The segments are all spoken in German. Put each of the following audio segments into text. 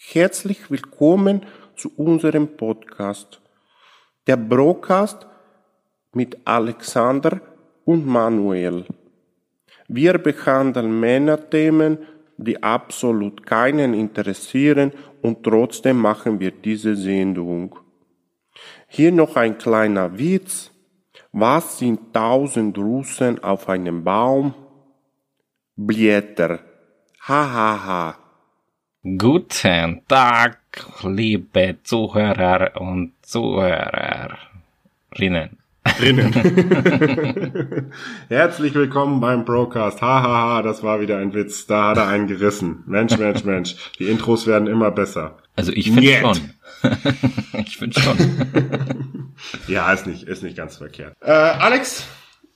Herzlich willkommen zu unserem Podcast. Der Broadcast mit Alexander und Manuel. Wir behandeln Männerthemen, die absolut keinen interessieren und trotzdem machen wir diese Sendung. Hier noch ein kleiner Witz. Was sind tausend Russen auf einem Baum? Blätter. Ha ha ha. Guten Tag, liebe Zuhörer und Zuhörerinnen. Drinnen. Herzlich willkommen beim Broadcast. Ha ha ha, das war wieder ein Witz. Da hat er einen gerissen. Mensch, Mensch, Mensch. Die Intros werden immer besser. Also ich finde schon. ich finde schon. Ja, ist nicht, ist nicht ganz verkehrt. Äh, Alex,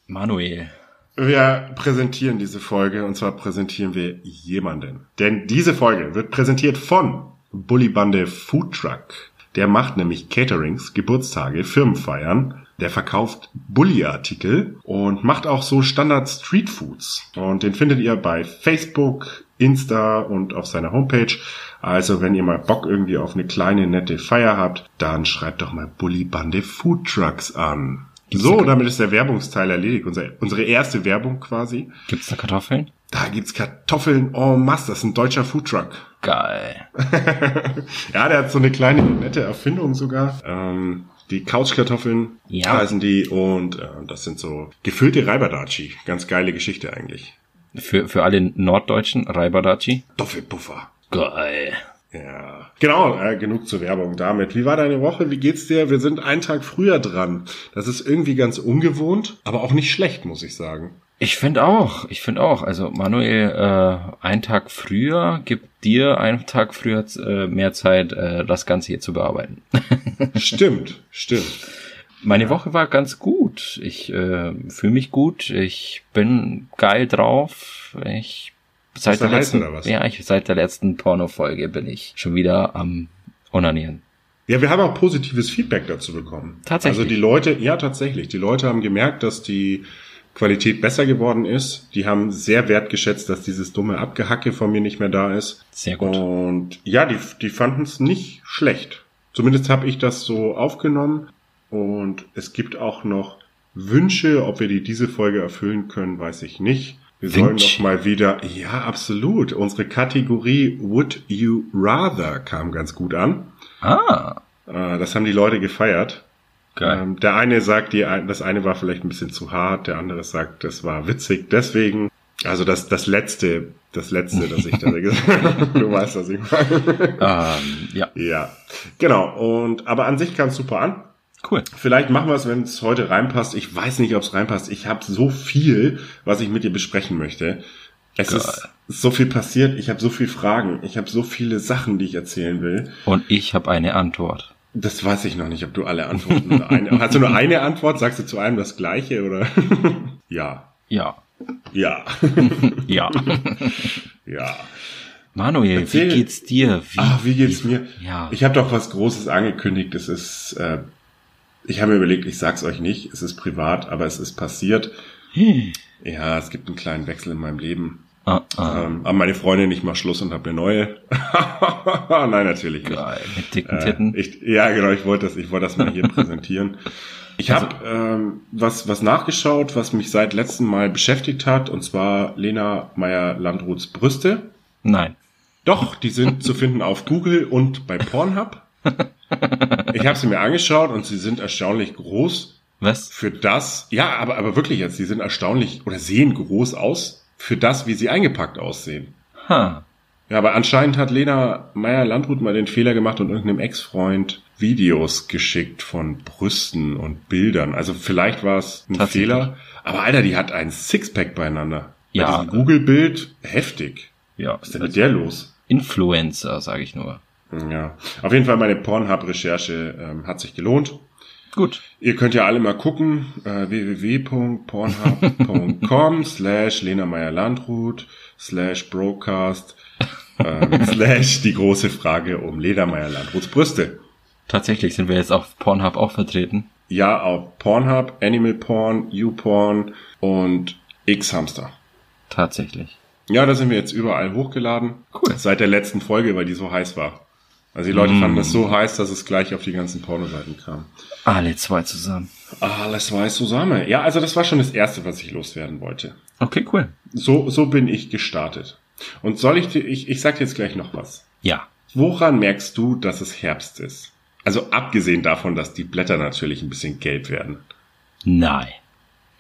Manuel. Wir präsentieren diese Folge und zwar präsentieren wir jemanden. Denn diese Folge wird präsentiert von Bullybande Food Truck. Der macht nämlich Caterings, Geburtstage, Firmenfeiern. Der verkauft Bully-Artikel und macht auch so Standard Street Foods. Und den findet ihr bei Facebook, Insta und auf seiner Homepage. Also wenn ihr mal Bock irgendwie auf eine kleine nette Feier habt, dann schreibt doch mal Bullybande Food Trucks an. So, damit ist der Werbungsteil erledigt. Unsere, unsere erste Werbung quasi. Gibt's da Kartoffeln? Da gibt's Kartoffeln en masse. Das ist ein deutscher Foodtruck. Geil. ja, der hat so eine kleine nette Erfindung sogar. Ähm, die Couchkartoffeln Ja. heißen die und äh, das sind so gefüllte Reibadachi. Ganz geile Geschichte eigentlich. Für, für alle Norddeutschen, Raibadachi. Doppelpuffer. Geil. Ja, genau, äh, genug zur Werbung damit. Wie war deine Woche? Wie geht's dir? Wir sind einen Tag früher dran. Das ist irgendwie ganz ungewohnt, aber auch nicht schlecht, muss ich sagen. Ich finde auch, ich finde auch. Also Manuel, äh, ein Tag früher gibt dir einen Tag früher äh, mehr Zeit, äh, das Ganze hier zu bearbeiten. Stimmt, stimmt. Meine Woche war ganz gut. Ich äh, fühle mich gut. Ich bin geil drauf. Ich seit der letzten, oder was? ja, ich seit der letzten Porno-Folge bin ich schon wieder am Onanieren. Ja, wir haben auch positives Feedback dazu bekommen. Tatsächlich? Also die Leute, ja tatsächlich, die Leute haben gemerkt, dass die Qualität besser geworden ist. Die haben sehr wertgeschätzt, dass dieses dumme Abgehacke von mir nicht mehr da ist. Sehr gut. Und ja, die, die fanden es nicht schlecht. Zumindest habe ich das so aufgenommen. Und es gibt auch noch Wünsche, ob wir die diese Folge erfüllen können, weiß ich nicht. Wir sollen noch mal wieder, ja, absolut. Unsere Kategorie Would You Rather kam ganz gut an. Ah, Äh, Das haben die Leute gefeiert. geil. Ähm, der eine sagt, die, das eine war vielleicht ein bisschen zu hart, der andere sagt, das war witzig. Deswegen, also das, das letzte, das letzte, das ich da gesagt habe. Du weißt, was ich meine. Ähm, ja, Ja, genau. Und aber an sich kam es super an. Cool. Vielleicht machen wir es, wenn es heute reinpasst. Ich weiß nicht, ob es reinpasst. Ich habe so viel, was ich mit dir besprechen möchte. Es Geil. ist so viel passiert. Ich habe so viele Fragen. Ich habe so viele Sachen, die ich erzählen will. Und ich habe eine Antwort. Das weiß ich noch nicht, ob du alle Antworten eine, Hast du nur eine Antwort? Sagst du zu einem das gleiche oder? ja. Ja, Ja. ja. ja. Manuel, Erzähl. wie geht's dir? Wie, Ach, wie geht's mir? Ja. Ich habe doch was Großes angekündigt. Es ist, äh, ich habe mir überlegt, ich sag's euch nicht. Es ist privat, aber es ist passiert. Hm. Ja, es gibt einen kleinen Wechsel in meinem Leben. Ah, ah, Ähm, aber meine Freundin, ich mach Schluss und habe eine neue. Nein, natürlich nicht. geil. Mit dicken Äh, Titten. ich, ja, genau, ich wollte das, ich wollte das mal hier präsentieren. Ich Also- habe ähm, was, was nachgeschaut, was mich seit letztem Mal beschäftigt hat, und zwar Lena Meyer-Landruths Brüste. Nein. Doch, die sind zu finden auf Google und bei Pornhub. Ich habe sie mir angeschaut und sie sind erstaunlich groß Was? für das. Ja, aber, aber wirklich jetzt, die sind erstaunlich oder sehen groß aus für das, wie sie eingepackt aussehen. Ha. Ja, aber anscheinend hat Lena Meyer-Landrut mal den Fehler gemacht und irgendeinem Ex-Freund Videos geschickt von Brüsten und Bildern. Also vielleicht war es ein. Fehler. Aber Alter, die hat ein Sixpack beieinander. Ja. Diesem Google-Bild heftig. Ja. Was ist denn mit der los? Influencer, sage ich nur. Ja. Auf jeden Fall meine Pornhub-Recherche ähm, hat sich gelohnt. Gut. Ihr könnt ja alle mal gucken, äh, www.pornhub.com slash Lena Meyer-Landrut slash Broadcast ähm, slash die große Frage um Lena Meyer-Landruts Brüste. Tatsächlich sind wir jetzt auf Pornhub auch vertreten. Ja, auf Pornhub, Animal Porn, YouPorn und X-Hamster. Tatsächlich. Ja, da sind wir jetzt überall hochgeladen. Cool. Seit der letzten Folge, weil die so heiß war. Also die Leute mm. fanden das so heiß, dass es gleich auf die ganzen Pornoseiten kam. Alle zwei zusammen. Alles zwei zusammen. Ja, also das war schon das Erste, was ich loswerden wollte. Okay, cool. So, so bin ich gestartet. Und soll ich dir, ich, ich sag dir jetzt gleich noch was. Ja. Woran merkst du, dass es Herbst ist? Also abgesehen davon, dass die Blätter natürlich ein bisschen gelb werden. Nein.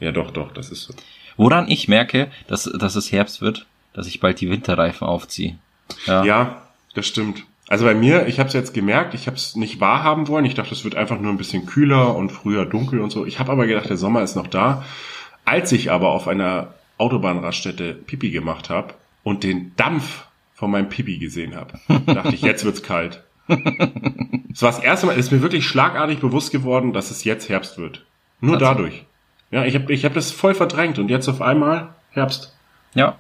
Ja, doch, doch, das ist so. Woran ich merke, dass, dass es Herbst wird, dass ich bald die Winterreifen aufziehe. Ja, ja das stimmt. Also bei mir, ich habe es jetzt gemerkt, ich habe es nicht wahrhaben wollen. Ich dachte, es wird einfach nur ein bisschen kühler und früher dunkel und so. Ich habe aber gedacht, der Sommer ist noch da. Als ich aber auf einer Autobahnraststätte Pipi gemacht habe und den Dampf von meinem Pipi gesehen habe, dachte ich, jetzt wird's kalt. Es war das erste Mal, es ist mir wirklich schlagartig bewusst geworden, dass es jetzt Herbst wird. Nur dadurch. Ja, ich habe ich hab das voll verdrängt und jetzt auf einmal Herbst. Ja.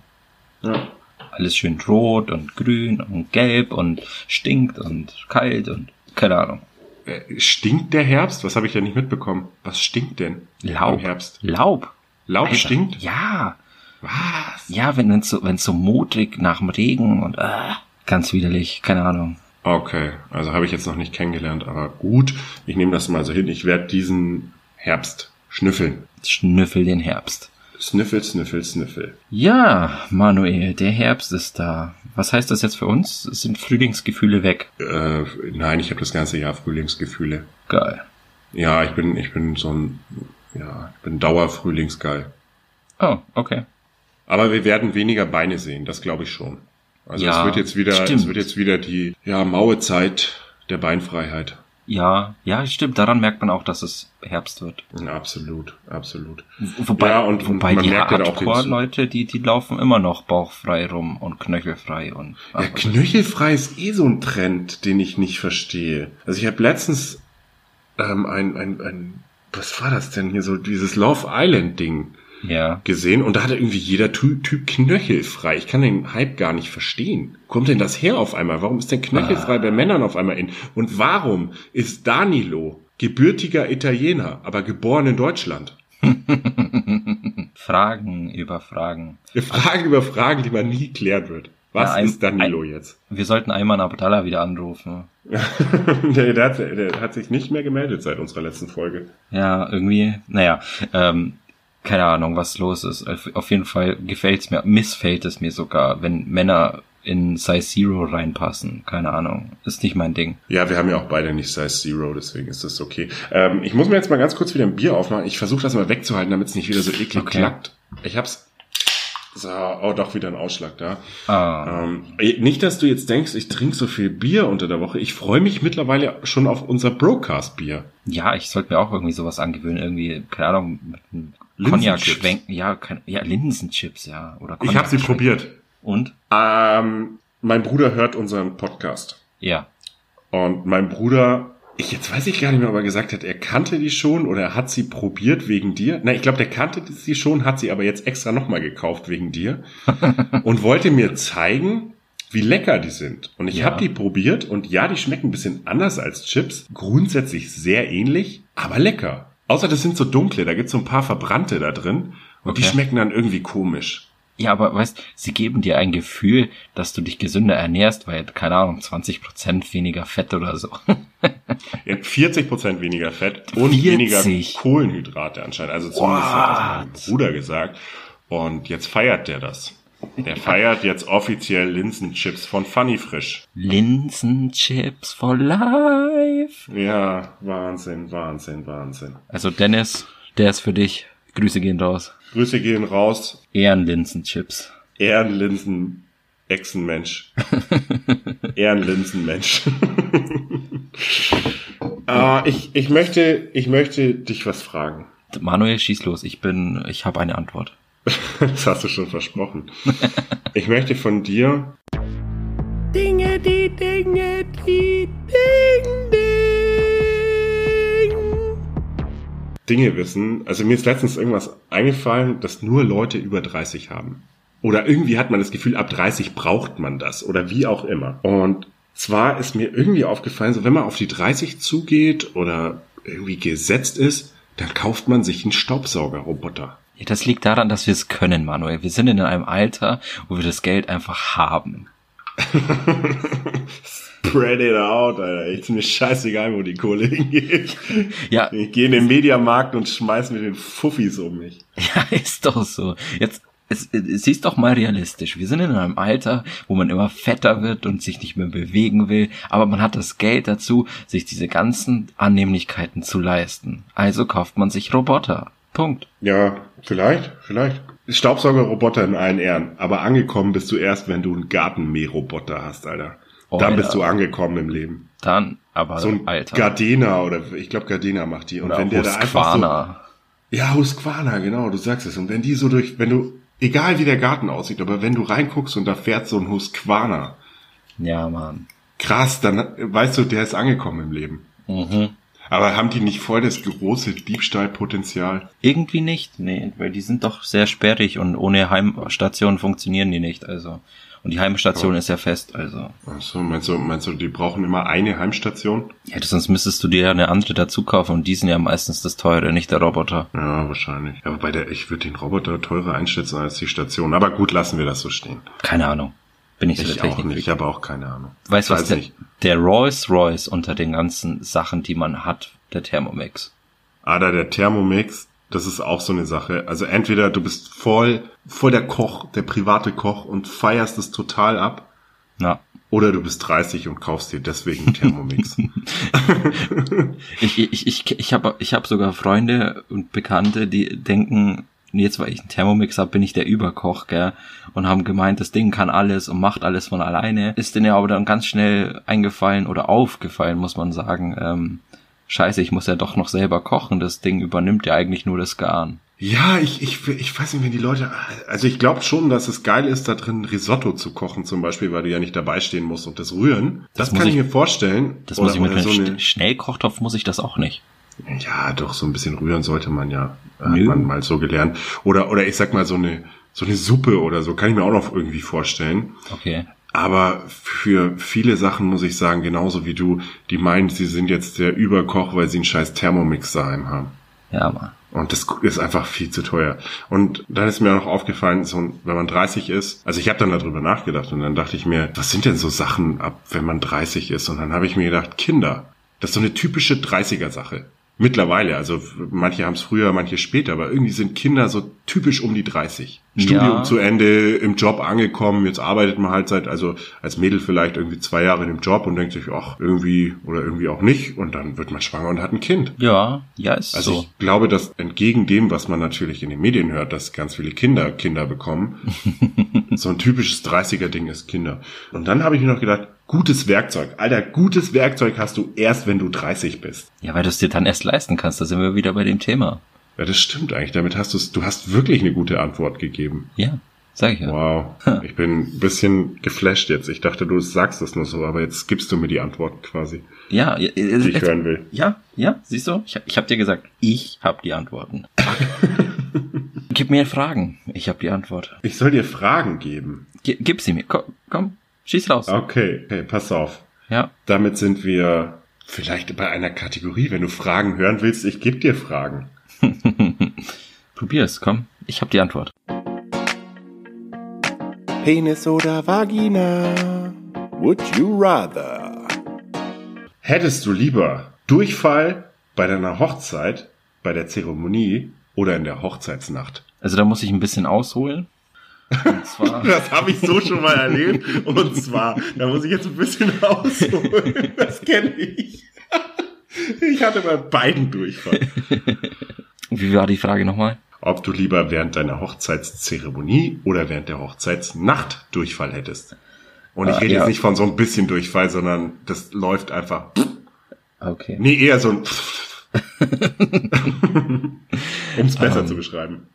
Ja. Alles schön rot und grün und gelb und stinkt und kalt und keine Ahnung. Äh, stinkt der Herbst? Was habe ich ja nicht mitbekommen? Was stinkt denn Laub. im Herbst? Laub. Laub Alter, stinkt? Ja. Was? Ja, wenn es so, wenn's so modrig nach dem Regen und äh, ganz widerlich, keine Ahnung. Okay, also habe ich jetzt noch nicht kennengelernt, aber gut, ich nehme das mal so hin. Ich werde diesen Herbst schnüffeln. Schnüffel den Herbst. Sniffel, sniffel, sniffel. Ja, Manuel, der Herbst ist da. Was heißt das jetzt für uns? Sind Frühlingsgefühle weg? Äh, nein, ich habe das ganze Jahr Frühlingsgefühle. Geil. Ja, ich bin, ich bin so ein, ja, ich bin Dauerfrühlingsgeil. Oh, okay. Aber wir werden weniger Beine sehen, das glaube ich schon. Also ja, es wird jetzt wieder, stimmt. es wird jetzt wieder die ja, maue Zeit der Beinfreiheit. Ja, ja, stimmt. Daran merkt man auch, dass es Herbst wird. Ja, absolut, absolut. Wobei, ja, und, wobei man die Hardcore-Leute, die, die laufen immer noch bauchfrei rum und knöchelfrei und. Ja, knöchelfrei ist eh so ein Trend, den ich nicht verstehe. Also ich habe letztens ähm, ein, ein, ein, was war das denn hier so dieses Love Island Ding ja. gesehen und da hatte irgendwie jeder Typ, typ knöchelfrei. Ich kann den Hype gar nicht verstehen. Kommt denn das her auf einmal? Warum ist denn knöchelfrei ah. bei Männern auf einmal in? Und warum ist Danilo gebürtiger Italiener, aber geboren in Deutschland? Fragen über Fragen. Fragen über Fragen, die man nie klären wird. Was ja, ein, ist Danilo ein, jetzt? Wir sollten Ayman Abdallah wieder anrufen. der, der, hat, der, hat, sich nicht mehr gemeldet seit unserer letzten Folge. Ja, irgendwie, naja, ähm, keine Ahnung, was los ist. Auf jeden Fall gefällt's mir, missfällt es mir sogar, wenn Männer in Size Zero reinpassen. Keine Ahnung. Ist nicht mein Ding. Ja, wir haben ja auch beide nicht Size Zero, deswegen ist das okay. Ähm, ich muss mir jetzt mal ganz kurz wieder ein Bier aufmachen. Ich versuche das mal wegzuhalten, damit es nicht wieder so eklig okay. klackt. Ich hab's so, oh, doch wieder ein Ausschlag da. Ah. Ähm, nicht, dass du jetzt denkst, ich trinke so viel Bier unter der Woche. Ich freue mich mittlerweile schon auf unser Broadcast-Bier. Ja, ich sollte mir auch irgendwie sowas angewöhnen. Irgendwie, keine Ahnung, mit einem Cognac schwenken. Ja, kein, ja, Linsenchips, ja. Oder ich habe sie probiert. Und? Ähm, mein Bruder hört unseren Podcast. Ja. Und mein Bruder ich jetzt weiß ich gar nicht mehr, ob er gesagt hat, er kannte die schon oder er hat sie probiert wegen dir. Nein, ich glaube, der kannte sie schon, hat sie aber jetzt extra nochmal gekauft wegen dir und wollte mir zeigen, wie lecker die sind. Und ich ja. habe die probiert und ja, die schmecken ein bisschen anders als Chips, grundsätzlich sehr ähnlich, aber lecker. Außer das sind so dunkle, da gibt's so ein paar Verbrannte da drin und okay. die schmecken dann irgendwie komisch. Ja, aber weißt, sie geben dir ein Gefühl, dass du dich gesünder ernährst, weil, keine Ahnung, 20% weniger Fett oder so. ja, 40% weniger Fett und 40. weniger Kohlenhydrate anscheinend. Also zumindest What? hat das mein Bruder gesagt. Und jetzt feiert der das. Der feiert jetzt offiziell Linsenchips von Funny Frisch. Linsenchips for life. Ja, Wahnsinn, Wahnsinn, Wahnsinn. Also Dennis, der ist für dich. Grüße gehen raus. Grüße gehen raus. Ehrenlinsenchips. Ehrenlinsen Echsenmensch. Ehrenlinsenmensch. äh, ich, ich möchte, ich möchte dich was fragen. Manuel, schieß los. Ich bin, ich habe eine Antwort. das hast du schon versprochen. ich möchte von dir Dinge, die Dinge, die Ding, Ding. Dinge wissen. Also mir ist letztens irgendwas eingefallen, das nur Leute über 30 haben. Oder irgendwie hat man das Gefühl, ab 30 braucht man das. Oder wie auch immer. Und zwar ist mir irgendwie aufgefallen, so wenn man auf die 30 zugeht oder irgendwie gesetzt ist, dann kauft man sich einen Staubsaugerroboter. Das liegt daran, dass wir es können, Manuel. Wir sind in einem Alter, wo wir das Geld einfach haben. Spread it out, Alter. Ist mir scheißegal, wo die Kohle hingeht. Ja. Ich gehe in den Mediamarkt und schmeiß mit den Fuffis um mich. Ja, ist doch so. Jetzt, es, es ist doch mal realistisch. Wir sind in einem Alter, wo man immer fetter wird und sich nicht mehr bewegen will, aber man hat das Geld dazu, sich diese ganzen Annehmlichkeiten zu leisten. Also kauft man sich Roboter. Punkt. Ja, vielleicht, vielleicht. Staubsaugerroboter in allen Ehren. Aber angekommen bist du erst, wenn du einen Gartenmähroboter hast, Alter. Oh, Dann ja. bist du angekommen im Leben. Dann, aber So ein Alter. Gardena oder ich glaube Gardena macht die. Und Oder wenn der da einfach so, Husqvarna. Ja, Husqvarna, genau, du sagst es. Und wenn die so durch, wenn du, egal wie der Garten aussieht, aber wenn du reinguckst und da fährt so ein Husqvarna, Ja, Mann. krass, dann weißt du, der ist angekommen im Leben. Mhm. Aber haben die nicht voll das große Diebstahlpotenzial? Irgendwie nicht, nee, weil die sind doch sehr sperrig und ohne Heimstation funktionieren die nicht, also. Und die Heimstation Oh. ist ja fest, also. Ach so, meinst du, meinst du, die brauchen immer eine Heimstation? Ja, sonst müsstest du dir ja eine andere dazu kaufen und die sind ja meistens das teure, nicht der Roboter. Ja, wahrscheinlich. Ja, wobei der, ich würde den Roboter teurer einschätzen als die Station. Aber gut, lassen wir das so stehen. Keine Ahnung. Bin ich, so Ich der auch nicht, ich habe auch keine Ahnung. Weißt du was, der, der Rolls Royce unter den ganzen Sachen, die man hat, der Thermomix. Ah, da der Thermomix, das ist auch so eine Sache. Also entweder du bist voll, voll der Koch, der private Koch und feierst es total ab, Na, oder du bist 30 und kaufst dir deswegen einen Thermomix. ich, ich, ich, ich habe ich hab sogar Freunde und Bekannte, die denken, jetzt weil ich einen Thermomix habe, bin ich der Überkoch, gell? Und haben gemeint, das Ding kann alles und macht alles von alleine. Ist denen ja aber dann ganz schnell eingefallen oder aufgefallen, muss man sagen. Ähm, Scheiße, ich muss ja doch noch selber kochen. Das Ding übernimmt ja eigentlich nur das Garen. ja, ich, ich, ich weiß nicht, wenn die Leute, also ich glaube schon, dass es geil ist, da drin Risotto zu kochen zum Beispiel, weil du ja nicht dabei stehen musst und das rühren. Das, Das kann ich ich- mir vorstellen. Das Oder- muss ich mit oder einem so Sch- Schnellkochtopf muss ich das auch nicht. Ja, doch, so ein bisschen rühren sollte man ja. Hat Nö. man mal so gelernt. Oder, oder ich sag mal, so eine, so eine Suppe oder so, kann ich mir auch noch irgendwie vorstellen. Okay. Aber für viele Sachen muss ich sagen, genauso wie du, die meinen, sie sind jetzt der Überkoch, weil sie einen scheiß Thermomix daheim haben. Ja, Mann. Und das ist einfach viel zu teuer. Und dann ist mir auch noch aufgefallen, so, wenn man 30 ist, also ich habe dann darüber nachgedacht und dann dachte ich mir, was sind denn so Sachen ab, wenn man 30 ist? Und dann habe ich mir gedacht, Kinder, das ist so eine typische 30er-Sache. Mittlerweile, also manche haben es früher, manche später, aber irgendwie sind Kinder so typisch um die 30. Studium Ja. zu Ende, im Job angekommen, jetzt arbeitet man halt seit, also als Mädel vielleicht irgendwie zwei Jahre in dem Job und denkt sich, ach, irgendwie oder irgendwie auch nicht und dann wird man schwanger und hat ein Kind. Ja, ja, ist Also so. ich glaube, dass entgegen dem, was man natürlich in den Medien hört, dass ganz viele Kinder Kinder bekommen, so ein typisches 30er-Ding ist Kinder. Und dann habe ich mir noch gedacht, gutes Werkzeug. Alter, gutes Werkzeug hast du erst, wenn du 30 bist. Ja, weil du es dir dann erst leisten kannst. Da sind wir wieder bei dem Thema. Ja, das stimmt eigentlich. Damit hast du es, du hast wirklich eine gute Antwort gegeben. Ja, sag ich ja. Wow. Ich bin ein bisschen geflasht jetzt. Ich dachte, du sagst das nur so, aber jetzt gibst du mir die Antworten quasi, Ja, die ich jetzt, hören will. ja, ja, siehst du? Ich, hab- ich habe dir gesagt, ich habe die Antworten. Gib mir Fragen. Ich habe die Antwort. Ich soll dir Fragen geben. G gib sie mir. Komm, komm schieß raus. Okay, okay, pass auf. Ja. Damit sind wir vielleicht bei einer Kategorie. Wenn du Fragen hören willst, ich gebe dir Fragen. Probier's, komm. Ich habe die Antwort. Penis oder Vagina? Would you rather? Hättest du lieber Durchfall bei deiner Hochzeit, bei der Zeremonie oder in der Hochzeitsnacht? Also da muss ich ein bisschen ausholen. Und zwar, Das habe ich so schon mal erlebt. Und zwar, da muss ich jetzt ein bisschen ausholen. Das kenne ich. Ich hatte bei beiden Durchfall. wie war die Frage nochmal? Ob du lieber während deiner Hochzeitszeremonie oder während der Hochzeitsnacht Durchfall hättest. Und ich Ah, rede ja. jetzt nicht von so ein bisschen Durchfall, sondern das läuft einfach. Okay. Nee, eher so ein. um es besser Ähm. zu beschreiben.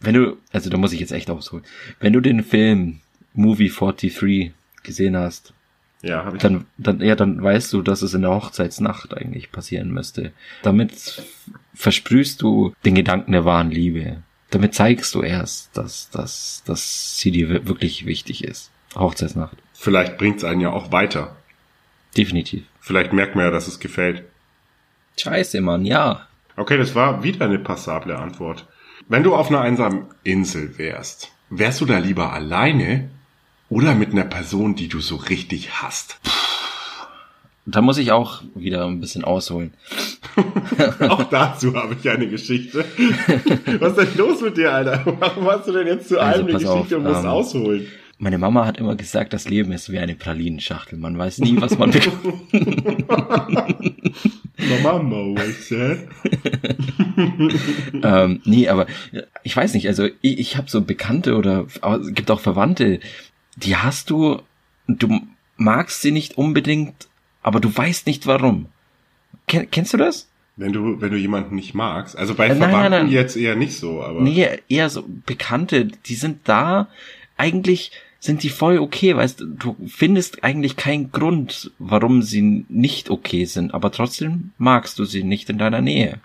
Wenn du, also da muss ich jetzt echt ausholen. Wenn du den Film Movie 43 gesehen hast, Ja, habe ich. dann, dann, ja, dann weißt du, dass es in der Hochzeitsnacht eigentlich passieren müsste. Damit versprühst du den Gedanken der wahren Liebe. Damit zeigst du erst, dass, dass, dass sie dir wir- wirklich wichtig ist. Hochzeitsnacht. Vielleicht bringt es einen ja auch weiter. Definitiv. Vielleicht merkt man ja, dass es gefällt. Scheiße, Mann, ja. Okay, das war wieder eine passable Antwort. Wenn du auf einer einsamen Insel wärst, wärst du da lieber alleine oder mit einer Person, die du so richtig hasst? da muss ich auch wieder ein bisschen ausholen. Auch dazu habe ich eine Geschichte. Was ist denn los mit dir, Alter? Warum hast du denn jetzt zu Also, allem eine Geschichte auf, und musst ähm, ausholen? Meine Mama hat immer gesagt, das Leben ist wie eine Pralinenschachtel. Man weiß nie, was man bekommt. Mama always said. ähm, nee, aber ich weiß nicht, also ich, ich habe so Bekannte oder es gibt auch Verwandte, die hast du, du magst sie nicht unbedingt, aber du weißt nicht warum. Ken, kennst du das? Wenn du, wenn du jemanden nicht magst. Also bei Äh, nein, nein, Verwandten nein. jetzt eher nicht so, aber. Nee, eher so Bekannte, die sind da, eigentlich sind die voll okay, weißt du, du findest eigentlich keinen Grund, warum sie nicht okay sind, aber trotzdem magst du sie nicht in deiner Nähe.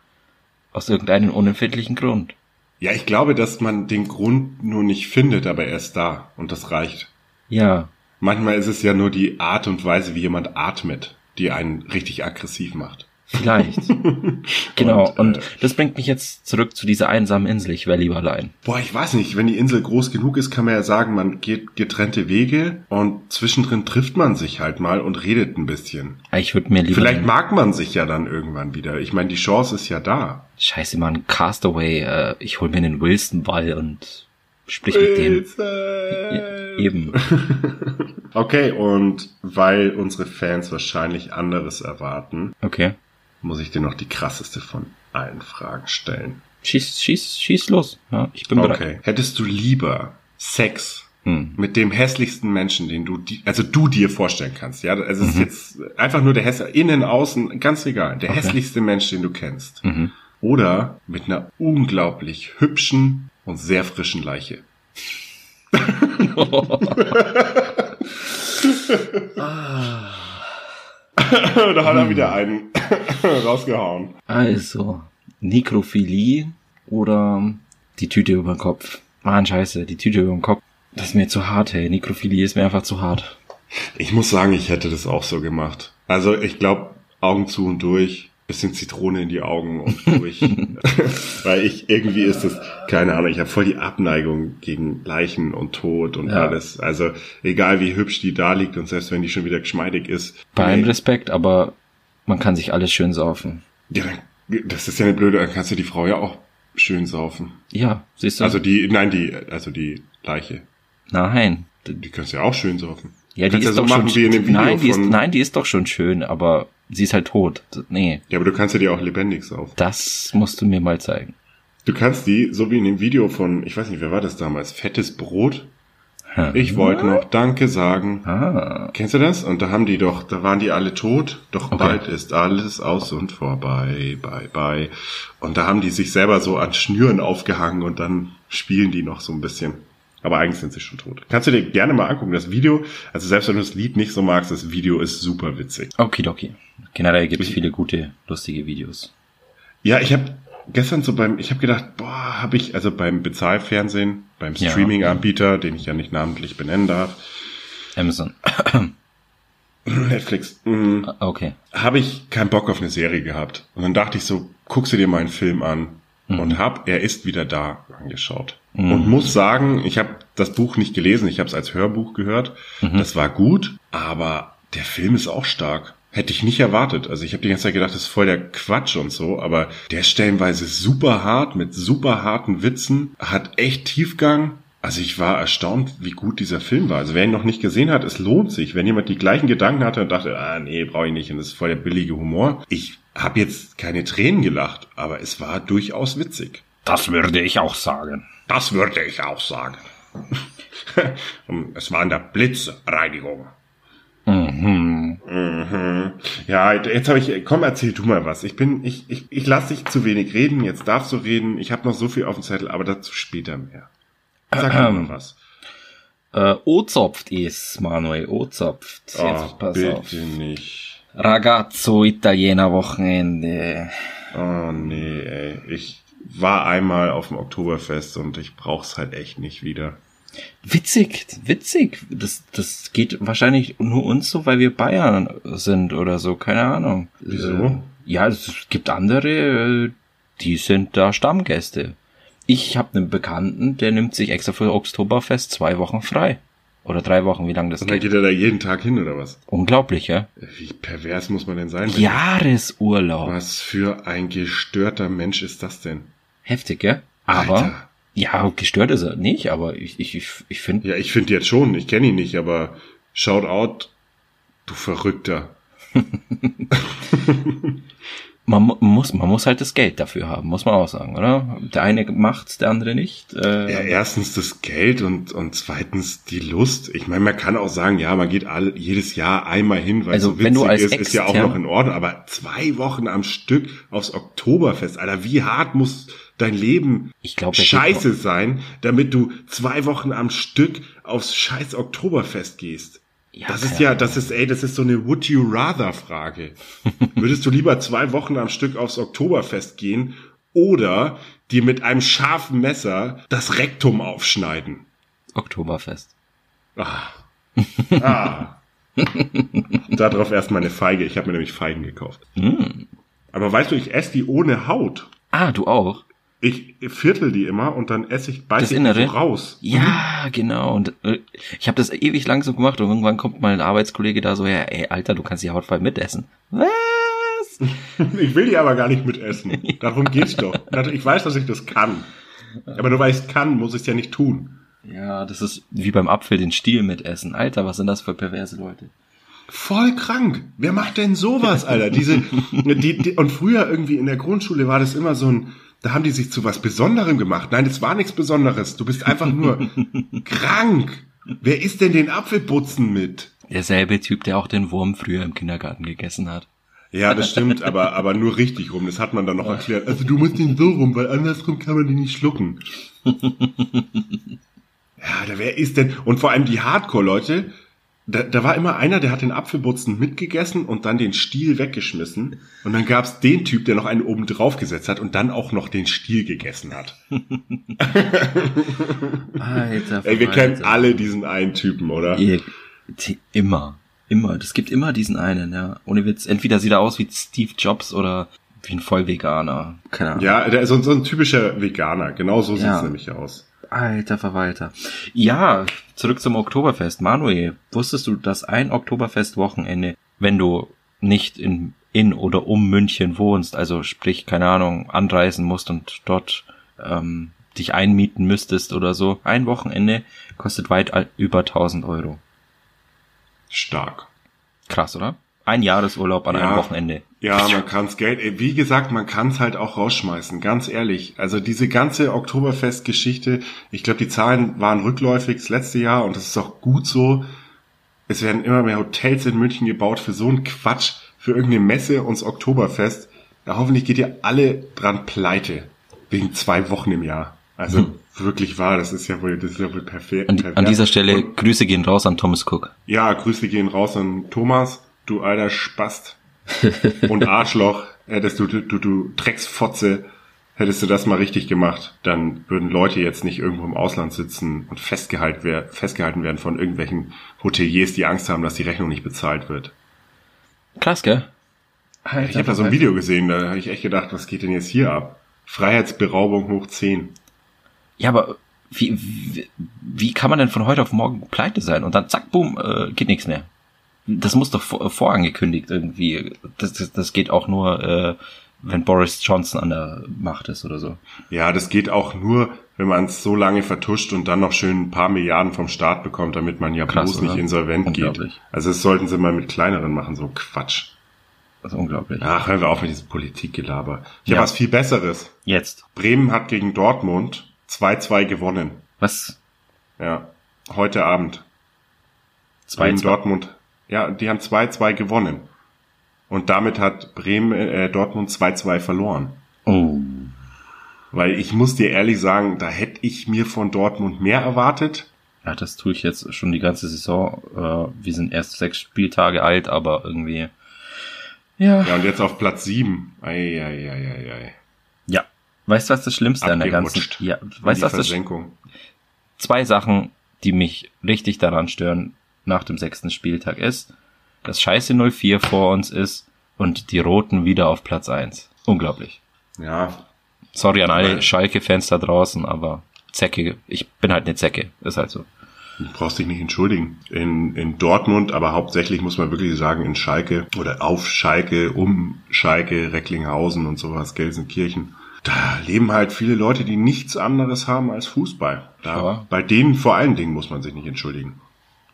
Aus irgendeinem unempfindlichen Grund. Ja, ich glaube, dass man den Grund nur nicht findet, aber er ist da. Und das reicht. Ja, Manchmal ist es ja nur die Art und Weise, wie jemand atmet, die einen richtig aggressiv macht. Vielleicht. genau. Und, Und, äh, das bringt mich jetzt zurück zu dieser einsamen Insel. Ich wäre lieber allein. Boah, ich weiß nicht, wenn die Insel groß genug ist, kann man ja sagen, man geht getrennte Wege und zwischendrin trifft man sich halt mal und redet ein bisschen. Ich würde mir lieber. Vielleicht mag man sich ja dann irgendwann wieder. Ich meine, die Chance ist ja da. Scheiße, Mann, Castaway. Äh, ich hol mir den Wilson-Ball und sprich mit dem. Eben. Okay, und weil unsere Fans wahrscheinlich anderes erwarten, Okay. muss ich dir noch die krasseste von allen Fragen stellen. Schieß, schieß, schieß los. Ja, ich bin bereit. Okay. Hättest du lieber Sex Hm. mit dem hässlichsten Menschen, den du, di- also du dir vorstellen kannst, ja? Also es ist jetzt einfach nur der hässliche, innen, außen, ganz egal, der Mhm. Okay. hässlichste Mensch, den du kennst. Mhm. Oder mit einer unglaublich hübschen und sehr frischen Leiche. da hat er wieder einen rausgehauen. Also, Nekrophilie oder die Tüte über den Kopf. Mann, scheiße, die Tüte über den Kopf. Das ist mir zu hart, hey. Nekrophilie ist mir einfach zu hart. Ich muss sagen, ich hätte das auch so gemacht. Also ich glaube, Augen zu und durch, bisschen Zitrone in die Augen und durch. Weil ich, irgendwie ist das, keine Ahnung, ich habe voll die Abneigung gegen Leichen und Tod und Ja. alles. Also egal wie hübsch die da liegt und selbst wenn die schon wieder geschmeidig ist. Bei allem nee, Respekt, aber man kann sich alles schön saufen. ja, dann, das ist ja eine blöde, dann kannst du die Frau ja auch schön saufen. Ja, siehst du? Also die, nein, die, also die Leiche. nein. Die kannst du ja auch schön saufen. Ja, die ist ja so doch machen schon wie in dem Video nein, die ist, von, nein, die ist doch schon schön, aber sie ist halt tot. Nee, ja, aber du kannst ja die auch lebendig saufen. das musst du mir mal zeigen. Du kannst die, so wie in dem Video von, ich weiß nicht, wer war das damals? Fettes Brot. Hm. Ich wollte noch Danke sagen. Ah, Kennst du das? Und da haben die doch, da waren die alle tot, doch Okay. bald ist alles aus und vorbei, bye bye. Und da haben die sich selber so an Schnüren aufgehangen und dann spielen die noch so ein bisschen. Aber eigentlich sind sie schon tot. Kannst du dir gerne mal angucken, das Video. Also selbst wenn du das Lied nicht so magst, das Video ist super witzig. okidoki. Generell gibt es viele gute, lustige Videos. Ja, ich habe gestern so beim, ich habe gedacht, boah, habe ich, also beim Bezahlfernsehen, beim. Streaming-Anbieter, den ich ja nicht namentlich benennen darf, Amazon. Netflix, mh, Okay. habe ich keinen Bock auf eine Serie gehabt. Und dann dachte ich so, guckst du dir meinen Film an und hab Er ist wieder da angeschaut. Und muss sagen, ich habe das Buch nicht gelesen, ich habe es als Hörbuch gehört. Das war gut, aber der Film ist auch stark. Hätte ich nicht erwartet. Also ich habe die ganze Zeit gedacht, das ist voll der Quatsch und so, aber der ist stellenweise super hart mit super harten Witzen, hat echt Tiefgang. Also ich war erstaunt, wie gut dieser Film war. Also wer ihn noch nicht gesehen hat, es lohnt sich. Wenn jemand die gleichen Gedanken hatte und dachte, ah nee, brauche ich nicht und das ist voll der billige Humor. Ich habe jetzt keine Tränen gelacht, aber es war durchaus witzig. Das würde ich auch sagen. Das würde ich auch sagen. Es war in der Blitzreinigung. Mhm. Mhm. Ja, jetzt habe ich, komm, erzähl du mal was. Ich bin, ich, ich, ich lasse dich zu wenig reden, jetzt darfst du reden. Ich habe noch so viel auf dem Zettel, aber dazu später mehr. Sag mal was. Äh, O-Zopft ist, Manuel, O-Zopft. Jetzt Oh, pass bitte auf. nicht. Ragazzo Italiener Wochenende. Oh nee, ey. Ich war einmal auf dem Oktoberfest und ich brauch's halt echt nicht wieder. Witzig, witzig. Das, das geht wahrscheinlich nur uns so, weil wir Bayern sind oder so, keine Ahnung. Wieso? Äh, ja, es gibt andere, äh, die sind da Stammgäste. Ich habe einen Bekannten, der nimmt sich extra für Oktoberfest zwei Wochen frei. Oder drei Wochen, wie lange das Und dann geht. geht er da jeden Tag hin, oder was? Unglaublich, ja? Wie pervers muss man denn sein? wenn- Jahresurlaub. Was für ein gestörter Mensch ist das denn? Heftig, ja? Aber, Alter. ja, gestört ist er nicht, aber ich, ich, ich, ich finde, Ja, ich finde jetzt schon, ich kenne ihn nicht, aber shout out, du Verrückter. man mu- muss, man muss halt das Geld dafür haben, muss man auch sagen, oder? Der eine macht's, der andere nicht. Äh, Ja, erstens das Geld und, und zweitens die Lust. Ich meine, man kann auch sagen, ja, man geht all, jedes Jahr einmal hin, weil Also, es so wenn witzig du als ist, ist ja auch noch in Ordnung. Aber zwei Wochen am Stück aufs Oktoberfest, Alter, wie hart muss dein Leben Ich glaub, scheiße sein, damit du zwei Wochen am Stück aufs scheiß Oktoberfest gehst? Ja, das ist ja, das ist, ey, das ist so eine Would you rather Frage. Würdest du lieber zwei Wochen am Stück aufs Oktoberfest gehen oder dir mit einem scharfen Messer das Rektum aufschneiden? Oktoberfest. Ah. ah. Darauf erstmal eine Feige. Ich habe mir nämlich Feigen gekauft. Mm. Aber weißt du, ich esse die ohne Haut. Ah, du auch? Ich viertel die immer und dann esse ich beiß Das ich die so raus. Ja, genau. Und äh, ich habe das ewig lang so gemacht und irgendwann kommt mal ein Arbeitskollege da so, ja, ey, Alter, du kannst die Haut voll mitessen. Was? Ich will die aber gar nicht mitessen. Darum geht's doch. Ich weiß, dass ich das kann. Aber nur weil ich es kann, muss ich es ja nicht tun. Ja, das ist wie beim Apfel den Stiel mitessen. Alter, was sind das für perverse Leute? Voll krank. Wer macht denn sowas, Alter? Diese, die, die, und früher irgendwie in der Grundschule war das immer so ein, da haben die sich zu was Besonderem gemacht. Nein, das war nichts Besonderes. Du bist einfach nur krank. Wer isst denn den Apfelputzen mit? Derselbe Typ, der auch den Wurm früher im Kindergarten gegessen hat. Ja, das stimmt, aber, aber nur richtig rum. Das hat man dann noch erklärt. Also du musst den so rum, weil andersrum kann man den nicht schlucken. Ja, da wer ist denn? Und vor allem die Hardcore-Leute, da, da war immer einer, der hat den Apfelbutzen mitgegessen und dann den Stiel weggeschmissen. Und dann gab's den Typ, der noch einen oben drauf gesetzt hat und dann auch noch den Stiel gegessen hat. Alter, Ey, wir kennen alle diesen einen Typen, oder? Ihr, immer. Immer. Es gibt immer diesen einen, ja. Ohne Witz. Entweder sieht er aus wie Steve Jobs oder wie ein Vollveganer. Keine Ahnung. Ja, der ist so, so ein typischer Veganer. Genau so sieht's Ja. nämlich aus. Alter Verwalter. Ja, zurück zum Oktoberfest. Manuel, wusstest du, dass ein Oktoberfest-Wochenende, wenn du nicht in, in oder um München wohnst, also sprich, keine Ahnung, anreisen musst und dort ähm, dich einmieten müsstest oder so, ein Wochenende kostet weit al- über 1000 Euro. Stark. Krass, oder? Ein Jahresurlaub an Ja. einem Wochenende. Ja, man kann's Geld, ey, wie gesagt, man kann's halt auch rausschmeißen, ganz ehrlich. Also diese ganze Oktoberfest-Geschichte, ich glaube, die Zahlen waren rückläufig das letzte Jahr und das ist auch gut so. Es werden immer mehr Hotels in München gebaut für so einen Quatsch, für irgendeine Messe und das Oktoberfest. Ja, hoffentlich geht ihr alle dran pleite. Wegen zwei Wochen im Jahr. Also wirklich wahr, das ist ja wohl, das ist ja wohl perfekt. An, an dieser Stelle Grüße gehen raus an Thomas Cook. Ja, Grüße gehen raus an Thomas, du alter Spast und Arschloch. Hättest du, du, du, du Drecksfotze, hättest du das mal richtig gemacht, dann würden Leute jetzt nicht irgendwo im Ausland sitzen und festgehalten, wer, festgehalten werden von irgendwelchen Hoteliers, die Angst haben, dass die Rechnung nicht bezahlt wird. Krass, gell? Ich habe da so ein Video gesehen, da habe ich echt gedacht, was geht denn jetzt hier ab? Freiheitsberaubung hoch 10. Ja, aber wie, wie, wie kann man denn von heute auf morgen pleite sein und dann zack, boom, äh, geht nichts mehr? Das muss doch vor, vorangekündigt irgendwie. Das, das, das geht auch nur, äh, wenn Boris Johnson an der Macht ist oder so. Ja, das geht auch nur, wenn man es so lange vertuscht und dann noch schön ein paar Milliarden vom Staat bekommt, damit man ja Krass, bloß nicht oder? insolvent geht. Also das sollten sie mal mit kleineren machen, so Quatsch. Das ist unglaublich. Ach, hören wir auf mit diesem Politikgelaber. Ich Ja. habe was viel Besseres. Jetzt. Bremen hat gegen Dortmund 2-2 gewonnen. Was? Ja, heute Abend. Zwei, Bremen zwei. Dortmund. Ja, die haben 2-2 gewonnen. Und damit hat Bremen äh, Dortmund 2-2 verloren. Oh. Weil ich muss dir ehrlich sagen, da hätte ich mir von Dortmund mehr erwartet. Ja, das tue ich jetzt schon die ganze Saison. Äh, wir sind erst sechs Spieltage alt, aber irgendwie. Ja. Ja, und jetzt auf Platz 7. Ei, ei, ei, ei, ei. Ja. Weißt du, was das Schlimmste an der ganzen. Ja, weißt du, was das Versenkung. zwei Sachen, die mich richtig daran stören nach dem sechsten Spieltag ist, dass Scheiße 04 vor uns ist und die Roten wieder auf Platz 1. Unglaublich. Ja, Sorry an alle Schalke-Fans da draußen, aber Zecke, ich bin halt eine Zecke, ist halt so. Du brauchst dich nicht entschuldigen. In, in Dortmund, aber hauptsächlich muss man wirklich sagen, in Schalke oder auf Schalke, um Schalke, Recklinghausen und sowas, Gelsenkirchen. Da leben halt viele Leute, die nichts anderes haben als Fußball. Da, Ja. Bei denen vor allen Dingen muss man sich nicht entschuldigen.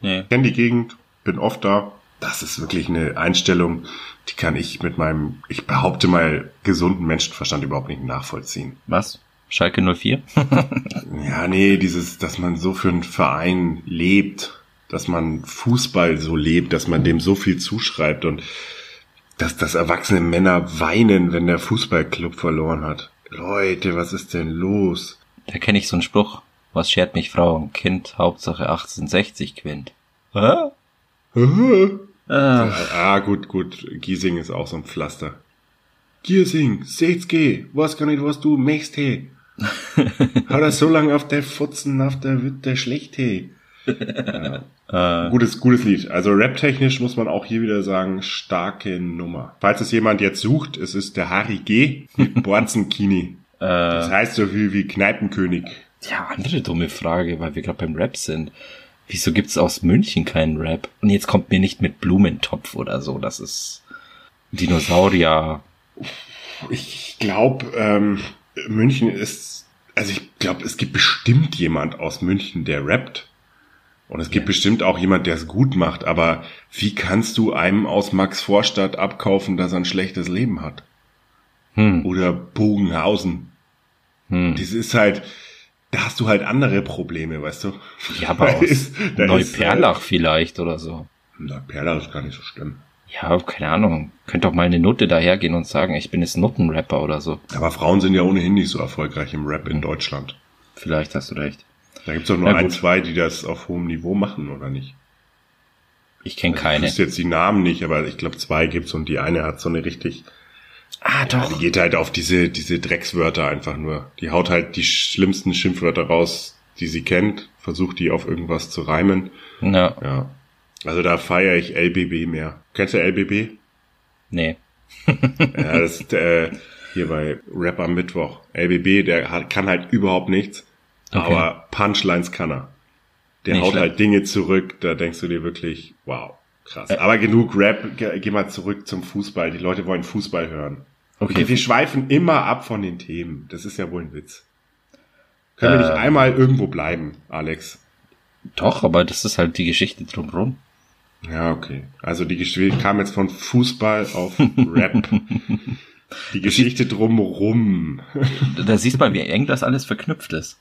Nee. Kenne die Gegend, bin oft da. Das ist wirklich eine Einstellung, die kann ich mit meinem, ich behaupte mal, gesunden Menschenverstand überhaupt nicht nachvollziehen. Was? Schalke 04? Ja, nee, dieses, dass man so für einen Verein lebt, dass man Fußball so lebt, dass man dem so viel zuschreibt und dass, dass erwachsene Männer weinen, wenn der Fußballclub verloren hat. Leute, was ist denn los? da kenne ich so einen Spruch. Was schert mich Frau und Kind? Hauptsache 1860 quint. Hä? Ah, Ah, gut, gut. Giesing ist auch so ein Pflaster. Giesing, 60, was kann ich, was du machst, hey? Hat er so lange auf der Futzen, auf der wird der schlecht, hey? äh, Gutes, gutes Lied. Also rap-technisch muss man auch hier wieder sagen, starke Nummer. Falls es jemand jetzt sucht, es ist der Harry G. mit Borzenkini. Das äh, heißt so viel wie Kneipenkönig. Ja, andere dumme Frage, weil wir gerade beim Rap sind. Wieso gibt's aus München keinen Rap? Und jetzt kommt mir nicht mit Blumentopf oder so. Das ist Dinosaurier. Ich glaube, ähm, München ist, also ich glaube, es gibt bestimmt jemand aus München, der rappt. Und es gibt Ja. bestimmt auch jemand, der es gut macht. Aber wie kannst du einem aus Max Vorstadt abkaufen, dass er ein schlechtes Leben hat? Hm, Oder Bogenhausen. hm. Das ist halt, da hast du halt andere Probleme, weißt du? Ja, aber Da aus ist- Neuperlach vielleicht oder so. Ist, äh, Neuperlach ist gar nicht so schlimm. Ja, keine Ahnung. Könnt doch mal eine Nutte dahergehen und sagen, ich bin jetzt Nuttenrapper oder so. Aber Frauen sind ja ohnehin nicht so erfolgreich im Rap in Deutschland. Vielleicht hast du recht. Da gibt's doch nur Na ein, gut. zwei, die das auf hohem Niveau machen, oder nicht? Ich kenne Ich keine. wüsste jetzt die Namen nicht, aber ich glaube zwei gibt's und die eine hat so eine richtig, Ah, ja, die geht halt auf diese, diese Dreckswörter einfach nur. Die haut halt die schlimmsten Schimpfwörter raus, die sie kennt, versucht die auf irgendwas zu reimen. Ja, Ja. Also da feiere ich LBB mehr. Kennst du LBB? nee. Ja, das ist äh, hier bei Rap am Mittwoch. LBB, der hat, kann halt überhaupt nichts, Okay. aber Punchlines kann er. Der Nicht haut schlecht. halt Dinge zurück, da denkst du dir wirklich, wow, krass. Äh. Aber genug Rap, geh mal zurück zum Fußball. Die Leute wollen Fußball hören. Okay. Wir, schweifen immer ab von den Themen. Das ist ja wohl ein Witz. Können wir nicht Ähm. einmal irgendwo bleiben, Alex? Doch, aber das ist halt die Geschichte drumherum. Ja, okay. Also die Geschichte kam jetzt von Fußball auf Rap. Die Geschichte drumrum. Da siehst man, wie eng das alles verknüpft ist.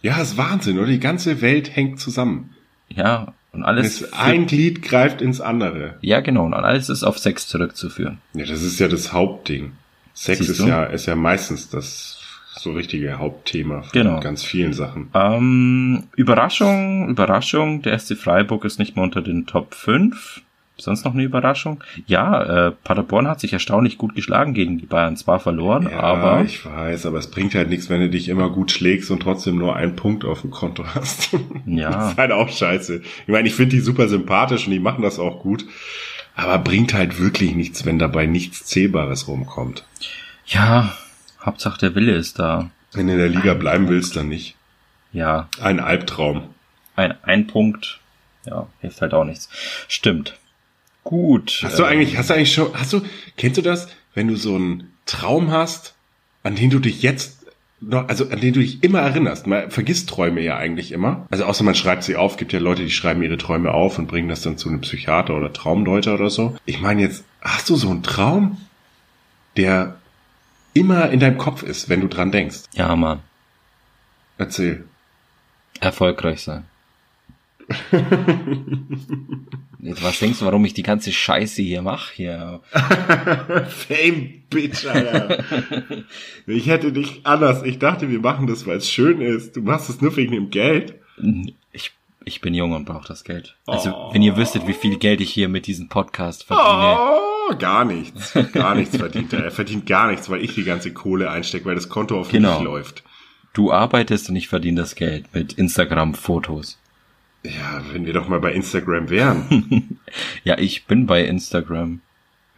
Ja, ist Wahnsinn, oder? Die ganze Welt hängt zusammen. Ja, und alles. Es, ein Glied greift ins andere. ja, genau, und alles ist auf Sex zurückzuführen. Ja, das ist ja das Hauptding. Sex Siehst ist du? ja, ist ja meistens das so richtige Hauptthema von Genau. ganz vielen Sachen. Ähm, Überraschung, Überraschung, der SC Freiburg ist nicht mehr unter den Top 5. Sonst noch eine Überraschung? Ja, äh, Paderborn hat sich erstaunlich gut geschlagen gegen die Bayern. Zwar verloren, Ja, aber ich weiß, aber es bringt halt nichts, wenn du dich immer gut schlägst und trotzdem nur einen Punkt auf dem Konto hast. Ja. Das ist halt auch scheiße. Ich meine, ich finde die super sympathisch und die machen das auch gut. Aber bringt halt wirklich nichts, wenn dabei nichts Zählbares rumkommt. ja, Hauptsache der Wille ist da. Wenn du in der Liga bleiben willst, dann nicht. Ja, Ein Albtraum. ein, ein Punkt, ja, hilft halt auch nichts. Stimmt. Gut. Hast du äh, eigentlich, hast du eigentlich schon, hast du, kennst du das, wenn du so einen Traum hast, an den du dich jetzt noch, also an den du dich immer erinnerst? Man vergisst Träume ja eigentlich immer. Also außer man schreibt sie auf, gibt ja Leute, die schreiben ihre Träume auf und bringen das dann zu einem Psychiater oder Traumdeuter oder so. Ich meine jetzt, hast du so einen Traum, der immer in deinem Kopf ist, wenn du dran denkst? Ja, Mann. Erzähl. Erfolgreich sein. Was denkst du, warum ich die ganze Scheiße hier mache? Hier. Fame, Bitch, Alter. ich hätte dich anders. Ich dachte, wir machen das, weil es schön ist. Du machst es nur wegen dem Geld. Ich, ich bin jung und brauche das Geld. Also, Oh. wenn ihr wüsstet, wie viel Geld ich hier mit diesem Podcast verdiene. Oh, gar nichts. Gar nichts verdient er. Er verdient gar nichts, weil ich die ganze Kohle einstecke, weil das Konto auf Genau. mich läuft. Du arbeitest und ich verdiene das Geld mit Instagram-Fotos. Ja, wenn wir doch mal bei Instagram wären. Ja, ich bin bei Instagram.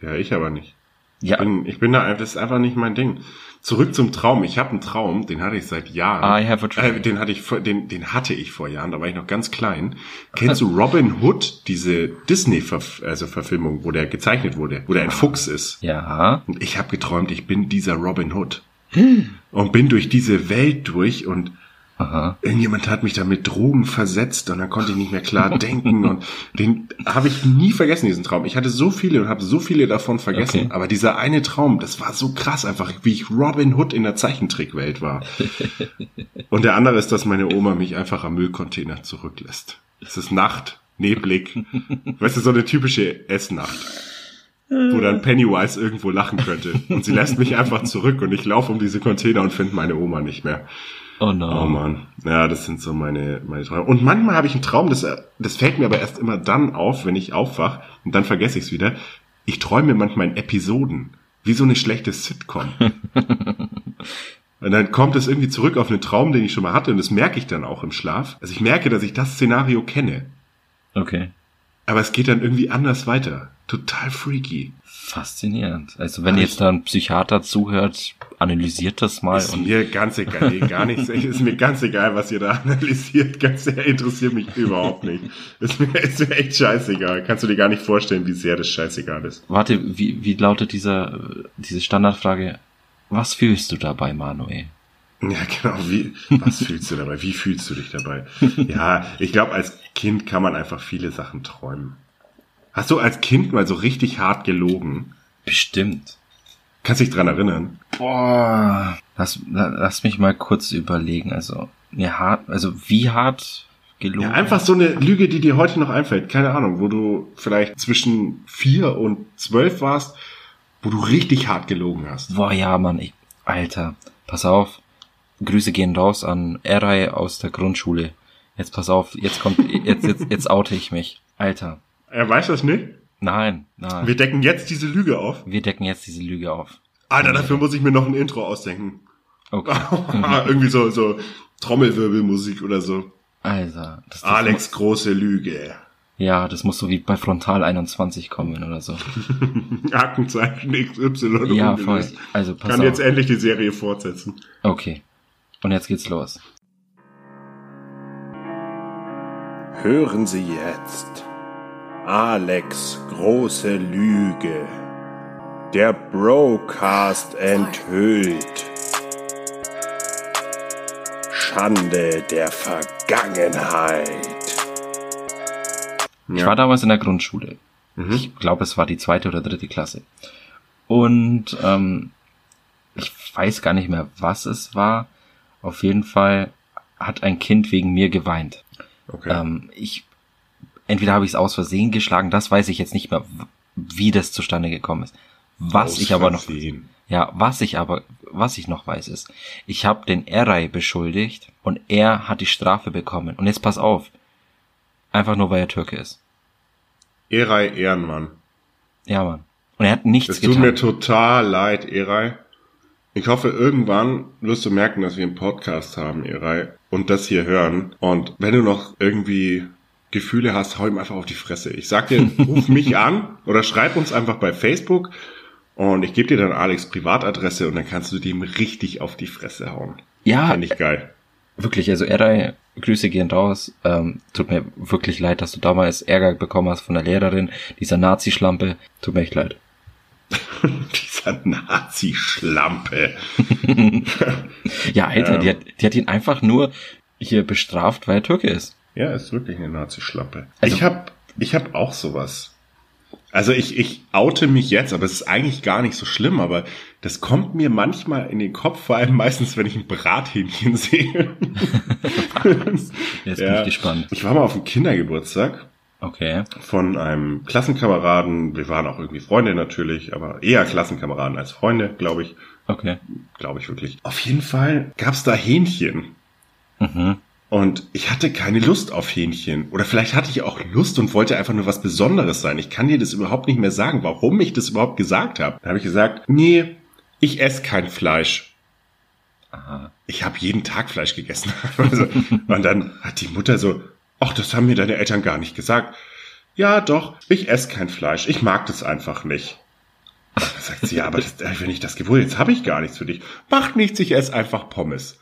ja, ich aber nicht. Ja. Ich bin, ich bin da, das ist einfach nicht mein Ding. Zurück zum Traum. Ich habe einen Traum, den hatte ich seit Jahren. I have a dream. Äh, den hatte ich vor, den, den hatte ich vor Jahren, da war ich noch ganz klein. Kennst du Robin Hood, diese Disney-Verfilmung, wo der gezeichnet wurde, wo der ein Fuchs ist? Ja. Und ich habe geträumt, ich bin dieser Robin Hood. Und bin durch diese Welt durch und Aha. irgendjemand hat mich da mit Drogen versetzt und dann konnte ich nicht mehr klar denken und den habe ich nie vergessen, diesen Traum. Ich hatte so viele und habe so viele davon vergessen, Okay. aber dieser eine Traum, das war so krass einfach, wie ich Robin Hood in der Zeichentrickwelt war. und der andere ist, dass meine Oma mich einfach am Müllcontainer zurücklässt. Es ist Nacht, neblig. weißt du, so eine typische Essnacht. Wo dann Pennywise irgendwo lachen könnte. Und sie lässt mich einfach zurück und ich laufe um diese Container und finde meine Oma nicht mehr. Oh no. Oh man, ja, das sind so meine, meine Träume. Und manchmal habe ich einen Traum, das, das fällt mir aber erst immer dann auf, wenn ich aufwach und dann vergesse ich es wieder. Ich träume manchmal in Episoden, wie so eine schlechte Sitcom. und dann kommt es irgendwie zurück auf einen Traum, den ich schon mal hatte und das merke ich dann auch im Schlaf. Also ich merke, dass ich das Szenario kenne, Okay. aber es geht dann irgendwie anders weiter. Total freaky. Faszinierend. Also wenn Aber jetzt da ein Psychiater zuhört, analysiert das mal Ist und mir ganz egal, nee, gar nichts. Ist mir ganz egal, was ihr da analysiert. Ganz sehr interessiert mich überhaupt nicht. Ist mir, ist mir echt scheißegal. Kannst du dir gar nicht vorstellen, wie sehr das scheißegal ist. warte, wie, wie lautet dieser, diese Standardfrage? Was fühlst du dabei, Manuel? Ja, genau. Wie, was fühlst du dabei? Wie fühlst du dich dabei? Ja, ich glaube, als Kind kann man einfach viele Sachen träumen. Hast du als Kind mal so richtig hart gelogen? Bestimmt. Kannst dich dran erinnern? Boah. Lass, la- lass mich mal kurz überlegen. Also, ne, hart, also wie hart gelogen? Ja, einfach so eine Lüge, die dir heute noch einfällt. Keine Ahnung, wo du vielleicht zwischen vier und zwölf warst, wo du richtig hart gelogen hast. Boah, ja, Mann, ich, Alter, pass auf. Grüße gehen raus an Eray aus der Grundschule. Jetzt pass auf, jetzt kommt, jetzt, jetzt, jetzt oute ich mich. Alter. Er weiß das nicht? Nein, nein. Wir decken jetzt diese Lüge auf. Wir decken jetzt diese Lüge auf. Alter, dafür muss ich mir noch ein Intro ausdenken. Okay. Irgendwie so, so Trommelwirbelmusik oder so. Alter. Das, das Alex große Lüge. Ja, das muss so wie bei Frontal 21 kommen oder so. Aktenzeichen XY. Ja, ungelöst. voll. Also pass Kann auf. jetzt endlich die Serie fortsetzen. Okay. Und jetzt geht's los. Hören Sie jetzt Alex große Lüge. Der Brocast enthüllt. Schande der Vergangenheit. Ich war damals in der Grundschule. Mhm. Ich glaube, es war die zweite oder dritte Klasse. Und ähm, ich weiß gar nicht mehr, was es war. Auf jeden Fall hat ein Kind wegen mir geweint. Okay. Ähm, ich entweder habe ich es aus Versehen geschlagen, das weiß ich jetzt nicht mehr, wie das zustande gekommen ist. Was Aus ich aber noch Versehen. ja, was ich aber was ich noch weiß ist, ich habe den Eray beschuldigt und er hat die Strafe bekommen. Und jetzt pass auf. Einfach nur weil er Türke ist. Eray Ehrenmann. Ja, Mann. Und er hat nichts Es tut getan. mir total leid, Eray. Ich hoffe, irgendwann wirst du merken, dass wir einen Podcast haben, Eray, und das hier hören. Und wenn du noch irgendwie Gefühle hast, hau ihm einfach auf die Fresse. Ich sag dir, ruf mich an oder schreib uns einfach bei Facebook und ich gebe dir dann Alex Privatadresse und dann kannst du dem richtig auf die Fresse hauen. ja, Finde ich geil. wirklich, also Eray, Grüße gehen raus. Ähm, tut mir wirklich leid, dass du damals Ärger bekommen hast von der Lehrerin, dieser Nazi-Schlampe. Tut mir echt leid. Dieser Nazi-Schlampe. Ja, Alter, Ähm. die, hat, die hat ihn einfach nur hier bestraft, weil er Türke ist. Ja, ist wirklich eine Nazi-Schlampe. Also- ich hab, ich hab auch sowas. Also ich, ich oute mich jetzt, aber es ist eigentlich gar nicht so schlimm, aber das kommt mir manchmal in den Kopf, vor allem meistens, wenn ich ein Brathähnchen sehe. Jetzt Ja. bin ich gespannt. Ich war mal auf dem Kindergeburtstag Okay. von einem Klassenkameraden. Wir waren auch irgendwie Freunde natürlich, aber eher Klassenkameraden als Freunde, glaube ich. Okay. Glaube ich wirklich. Auf jeden Fall gab's da Hähnchen. Mhm. Und ich hatte keine Lust auf Hähnchen. Oder vielleicht hatte ich auch Lust und wollte einfach nur was Besonderes sein. Ich kann dir das überhaupt nicht mehr sagen, warum ich das überhaupt gesagt habe. Da habe ich gesagt, nee, ich esse kein Fleisch. Aha. Ich habe jeden Tag Fleisch gegessen. also, und dann hat die Mutter so, ach, das haben mir deine Eltern gar nicht gesagt. Ja, doch, ich esse kein Fleisch. Ich mag das einfach nicht. Da sagt sie, ja, aber das, wenn ich das gewusst, jetzt habe ich gar nichts für dich. Macht nichts, ich esse einfach Pommes.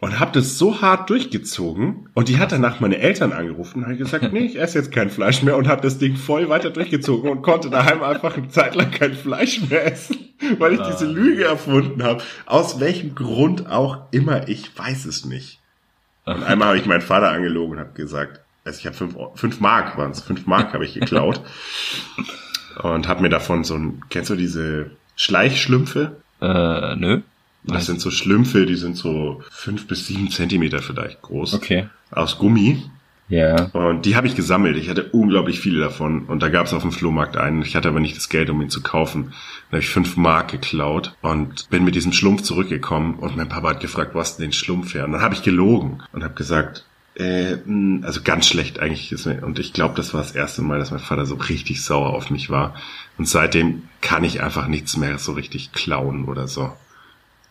Und hab das so hart durchgezogen. Und die hat danach meine Eltern angerufen und hat gesagt, nee, ich esse jetzt kein Fleisch mehr und hab das Ding voll weiter durchgezogen und konnte daheim einfach eine Zeit lang kein Fleisch mehr essen, weil ich diese Lüge erfunden habe. Aus welchem Grund auch immer, ich weiß es nicht. Und einmal habe ich meinen Vater angelogen und habe gesagt, also ich habe fünf, fünf Mark waren es, fünf Mark habe ich geklaut und habe mir davon so ein, kennst du diese Schleichschlümpfe? Äh, nö. Das sind so Schlümpfe, die sind so fünf bis sieben Zentimeter vielleicht groß. Okay. Aus Gummi. Ja. Und die habe ich gesammelt. Ich hatte unglaublich viele davon. Und da gab es auf dem Flohmarkt einen. Ich hatte aber nicht das Geld, um ihn zu kaufen. Da habe ich fünf Mark geklaut und bin mit diesem Schlumpf zurückgekommen. Und mein Papa hat gefragt, hast du den Schlumpf her? Und dann habe ich gelogen und habe gesagt, äh, mh, also ganz schlecht eigentlich. ist mir- Und ich glaube, das war das erste Mal, dass mein Vater so richtig sauer auf mich war. Und seitdem kann ich einfach nichts mehr so richtig klauen oder so.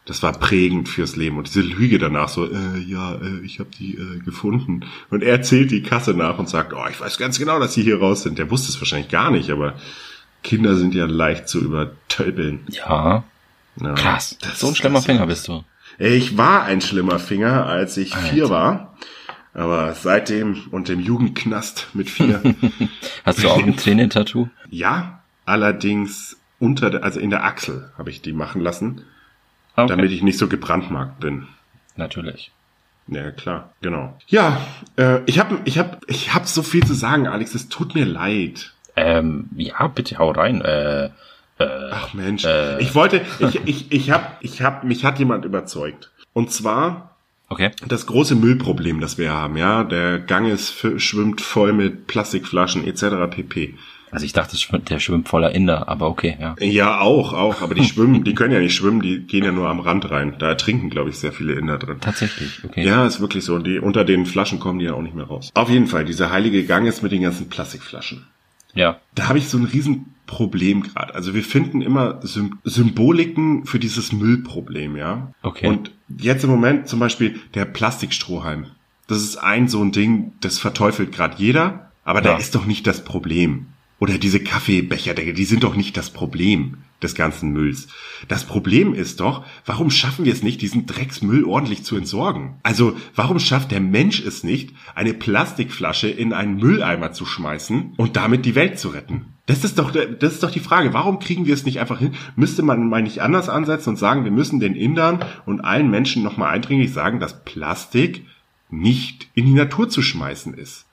Das war prägend fürs Leben. Und diese Lüge danach so, äh, ja, äh, ich habe die äh, gefunden. Und er zählt die Kasse nach und sagt, oh, ich weiß ganz genau, dass sie hier raus sind. Der wusste es wahrscheinlich gar nicht, aber Kinder sind ja leicht zu übertölpeln. Ja. Ja, Krass. das so ein schlimmer. Finger bist du. Ich war ein schlimmer Finger, als ich Alter. vier war. Aber seitdem und dem Jugendknast mit vier, Hast du auch ein Tränentattoo? ja, allerdings unter, der, also in der Achsel habe ich die machen lassen, Okay. damit ich nicht so gebrandmarkt bin. Natürlich. Ja, klar, genau. Ja, äh, ich habe ich hab, ich hab so viel zu sagen, Alex, es tut mir leid. Ähm, ja, bitte hau rein. Äh, äh, Ach Mensch, Äh. ich wollte, ich, ich, ich hab, ich hab, mich hat jemand überzeugt. Und zwar okay. das große Müllproblem, das wir haben, ja. Der Gang ist, schwimmt voll mit Plastikflaschen etc. pp. Also ich dachte, der schwimmt voller Inder, aber okay, ja. Ja, auch, auch, aber die schwimmen, die können ja nicht schwimmen, die gehen ja nur am Rand rein. Da ertrinken, glaube ich, sehr viele Inder drin. Tatsächlich, okay. Ja, ist wirklich so. Und die, unter den Flaschen kommen die ja auch nicht mehr raus. Auf jeden Fall, dieser heilige Gang ist mit den ganzen Plastikflaschen. Ja. Da habe ich so ein Riesenproblem gerade. Also wir finden immer Sym Symboliken für dieses Müllproblem, ja. Okay. Und jetzt im Moment zum Beispiel der Plastikstrohhalm. Das ist ein so ein Ding, das verteufelt gerade jeder, aber Ja. der ist doch nicht das Problem. Oder diese Kaffeebecherdeckel, die sind doch nicht das Problem des ganzen Mülls. Das Problem ist doch, warum schaffen wir es nicht, diesen Drecksmüll ordentlich zu entsorgen? Also, warum schafft der Mensch es nicht, eine Plastikflasche in einen Mülleimer zu schmeißen und damit die Welt zu retten? Das ist doch, das ist doch die Frage. Warum kriegen wir es nicht einfach hin? Müsste man mal nicht anders ansetzen und sagen, wir müssen den Indern und allen Menschen nochmal eindringlich sagen, dass Plastik nicht in die Natur zu schmeißen ist.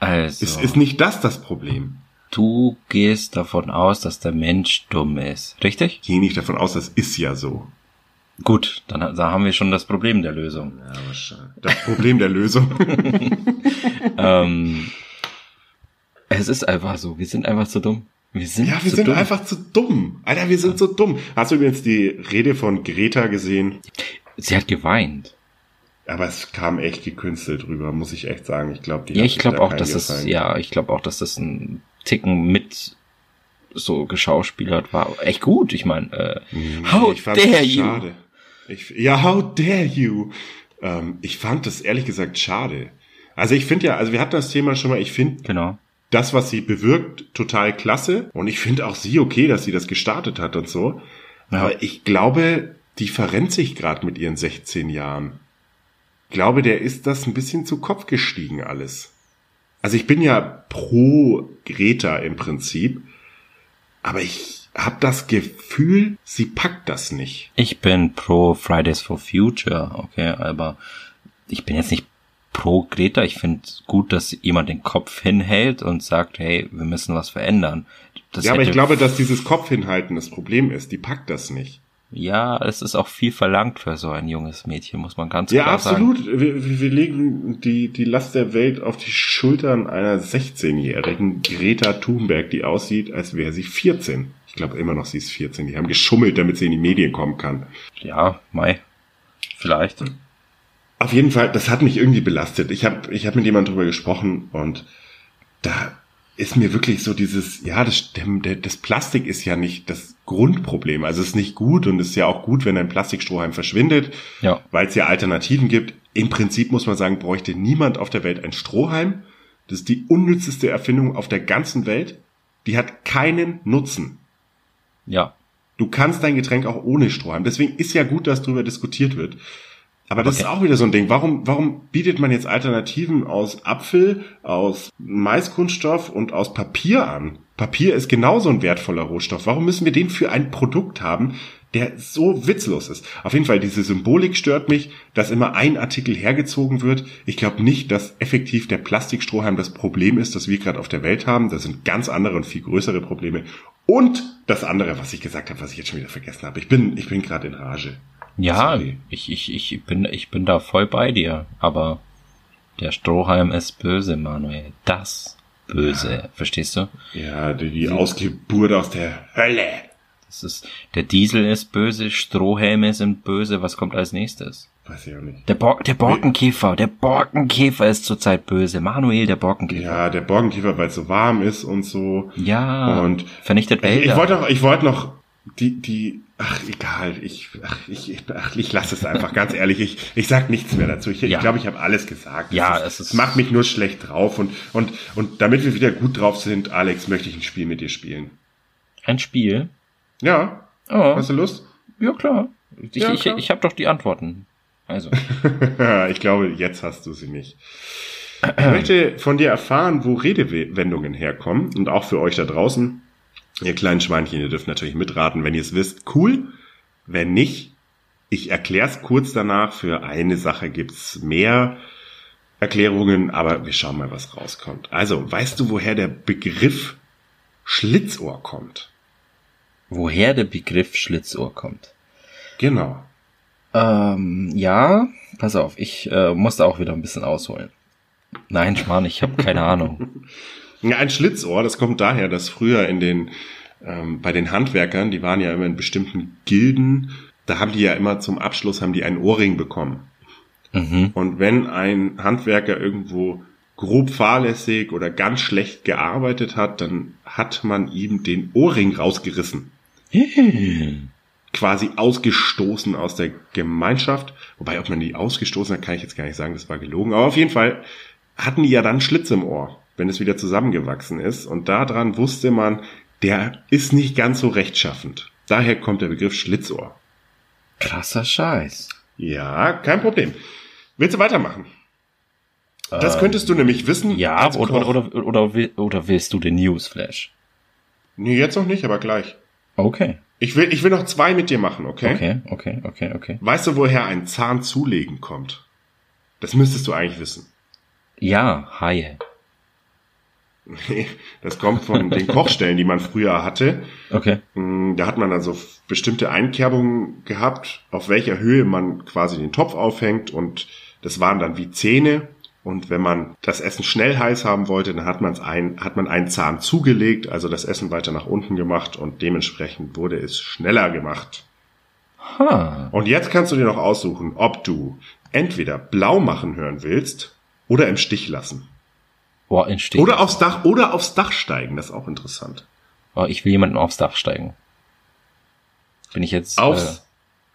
Also, Ist, ist nicht das das Problem? Du gehst davon aus, dass der Mensch dumm ist, richtig? Ich gehe nicht davon aus, das ist ja so. Gut, dann ha- da haben wir schon das Problem der Lösung. Ja, wahrscheinlich. Das Problem der Lösung. ähm, es ist einfach so, wir sind einfach zu dumm. Wir sind, Ja, wir sind dumm. einfach zu dumm. Alter, wir sind so dumm. Hast du übrigens die Rede von Greta gesehen? Sie hat geweint. Aber es kam echt gekünstelt rüber, muss ich echt sagen. Ich glaube, die Ja, hat ich glaube da auch, dass Gefallen ja, ich glaube auch, dass das ein Ticken mit so geschauspielert war. Echt gut, ich meine, äh, Nee, how ich dare you? schade. Ich, ja, how dare you? Ähm, ich fand das ehrlich gesagt schade. Also ich finde ja, also wir hatten das Thema schon mal, ich finde Genau. das, was sie bewirkt, total klasse. Und ich finde auch sie okay, dass sie das gestartet hat und so. Ja. Aber ich glaube, die verrennt sich gerade mit ihren 16 Jahren. Ich glaube, der ist das ein bisschen zu Kopf gestiegen alles. Also ich bin ja pro Greta im Prinzip, aber ich habe das Gefühl, sie packt das nicht. Ich bin pro Fridays for Future, okay, aber ich bin jetzt nicht pro Greta. Ich finde gut, dass jemand den Kopf hinhält und sagt, hey, wir müssen was verändern. Das ja, aber ich glaube, dass dieses Kopfhinhalten das Problem ist. Die packt das nicht. Ja, es ist auch viel verlangt für so ein junges Mädchen, muss man ganz Ja, klar sagen. absolut. Wir, wir wir legen die, die Last der Welt auf die Schultern einer 16-jährigen Greta Thunberg, die aussieht, als wäre sie 14. Ich glaube immer noch, sie ist 14. Die haben geschummelt, damit sie in die Medien kommen kann. Ja, Mai. Vielleicht. Auf jeden Fall, das hat mich irgendwie belastet. Ich habe ich hab mit jemandem drüber gesprochen und da ist mir wirklich so dieses, ja, das, der, das Plastik ist ja nicht das Grundproblem. Also es ist nicht gut und es ist ja auch gut, wenn ein Plastikstrohhalm verschwindet, Ja. weil es ja Alternativen gibt. Im Prinzip muss man sagen, bräuchte niemand auf der Welt ein Strohhalm. Das ist die unnützeste Erfindung auf der ganzen Welt. Die hat keinen Nutzen. Ja. Du kannst dein Getränk auch ohne Strohhalm. Deswegen ist ja gut, dass darüber diskutiert wird. Aber das Okay. ist auch wieder so ein Ding. Warum, warum bietet man jetzt Alternativen aus Apfel, aus Maiskunststoff und aus Papier an? Papier ist genauso ein wertvoller Rohstoff. Warum müssen wir den für ein Produkt haben, der so witzlos ist? Auf jeden Fall, diese Symbolik stört mich, dass immer ein Artikel hergezogen wird. Ich glaube nicht, dass effektiv der Plastikstrohhalm das Problem ist, das wir gerade auf der Welt haben. Das sind ganz andere und viel größere Probleme. Und das andere, was ich gesagt habe, was ich jetzt schon wieder vergessen habe. Ich bin, ich bin gerade in Rage. Ja, Sorry. ich, ich, ich bin, ich bin da voll bei dir, aber der Strohhalm ist böse, Manuel. Das Böse, verstehst du? Ja, die, die Ausgeburt aus der Hölle. Das ist, der Diesel ist böse, Strohhelme sind böse, was kommt als nächstes? Weiß ich auch nicht. Der, Bor der Borkenkäfer, der Borkenkäfer ist zurzeit böse. Manuel, der Borkenkäfer. Ja, der Borkenkäfer, weil es so warm ist und so. Ja, Und vernichtet Ich, Wälder. ich wollte noch, ich wollte noch die, die, ach, egal, ich, ach, ich, ach, ich lasse es einfach, ganz ehrlich, ich, ich sag nichts mehr dazu. Ich glaube, Ja. ich, glaub, ich habe alles gesagt. Ja, es, es ist- es macht mich nur schlecht drauf und, und, und damit wir wieder gut drauf sind, Alex, möchte ich ein Spiel mit dir spielen. Ein Spiel? Ja, Oh, hast du Lust? ja klar. Ich, Ja, ich, ich habe doch die Antworten. Also, ich glaube, jetzt hast du sie nicht. Ich möchte von dir erfahren, wo Redewendungen herkommen und auch für euch da draußen. Ihr kleinen Schweinchen, ihr dürft natürlich mitraten, wenn ihr es wisst. Cool. Wenn nicht, ich erkläre es kurz danach. Für eine Sache gibt's mehr Erklärungen, aber wir schauen mal, was rauskommt. Also, weißt du, woher der Begriff Schlitzohr kommt? woher der Begriff Schlitzohr kommt? Genau. Ähm, ja, pass auf, ich äh, musste auch wieder ein bisschen ausholen. Nein, Schmarrn, ich habe keine Ahnung. Ja, ein Schlitzohr, das kommt daher, dass früher in den, ähm, bei den Handwerkern, die waren ja immer in bestimmten Gilden, da haben die ja immer zum Abschluss haben die einen Ohrring bekommen. Mhm. Und wenn ein Handwerker irgendwo grob fahrlässig oder ganz schlecht gearbeitet hat, dann hat man ihm den Ohrring rausgerissen. Quasi ausgestoßen aus der Gemeinschaft. Wobei, ob man die ausgestoßen hat, kann ich jetzt gar nicht sagen, das war gelogen. Aber auf jeden Fall hatten die ja dann Schlitz im Ohr, wenn es wieder zusammengewachsen ist. Und daran wusste man, der ist nicht ganz so rechtschaffend. Daher kommt der Begriff Schlitzohr. Krasser Scheiß. Ja, kein Problem. Willst du weitermachen? Das Ähm, könntest du nämlich wissen. Ja, oder, oder, oder, oder willst du den Newsflash? Nee, jetzt noch nicht, aber gleich. Okay. Ich will, ich will noch zwei mit dir machen, okay? Okay, okay, okay, okay. Weißt du, woher ein Zahn zulegen kommt? Das müsstest du eigentlich wissen. Ja, Haie. Nee, Das kommt von den Kochstellen, die man früher hatte. Okay. Mm, Da hat man dann so bestimmte Einkerbungen gehabt, auf welcher Höhe man quasi den Topf aufhängt und das waren dann wie Zähne. Und wenn man das Essen schnell heiß haben wollte, dann hat, man's ein, hat man einen Zahn zugelegt, also das Essen weiter nach unten gemacht und dementsprechend wurde es schneller gemacht. Ha. Und jetzt kannst du dir noch aussuchen, ob du entweder blau machen hören willst oder im Stich lassen. Boah, entsteht. Oder aufs Dach, oder aufs Dach steigen, das ist auch interessant. Oh, ich will jemanden aufs Dach steigen. Bin ich jetzt. Aufs,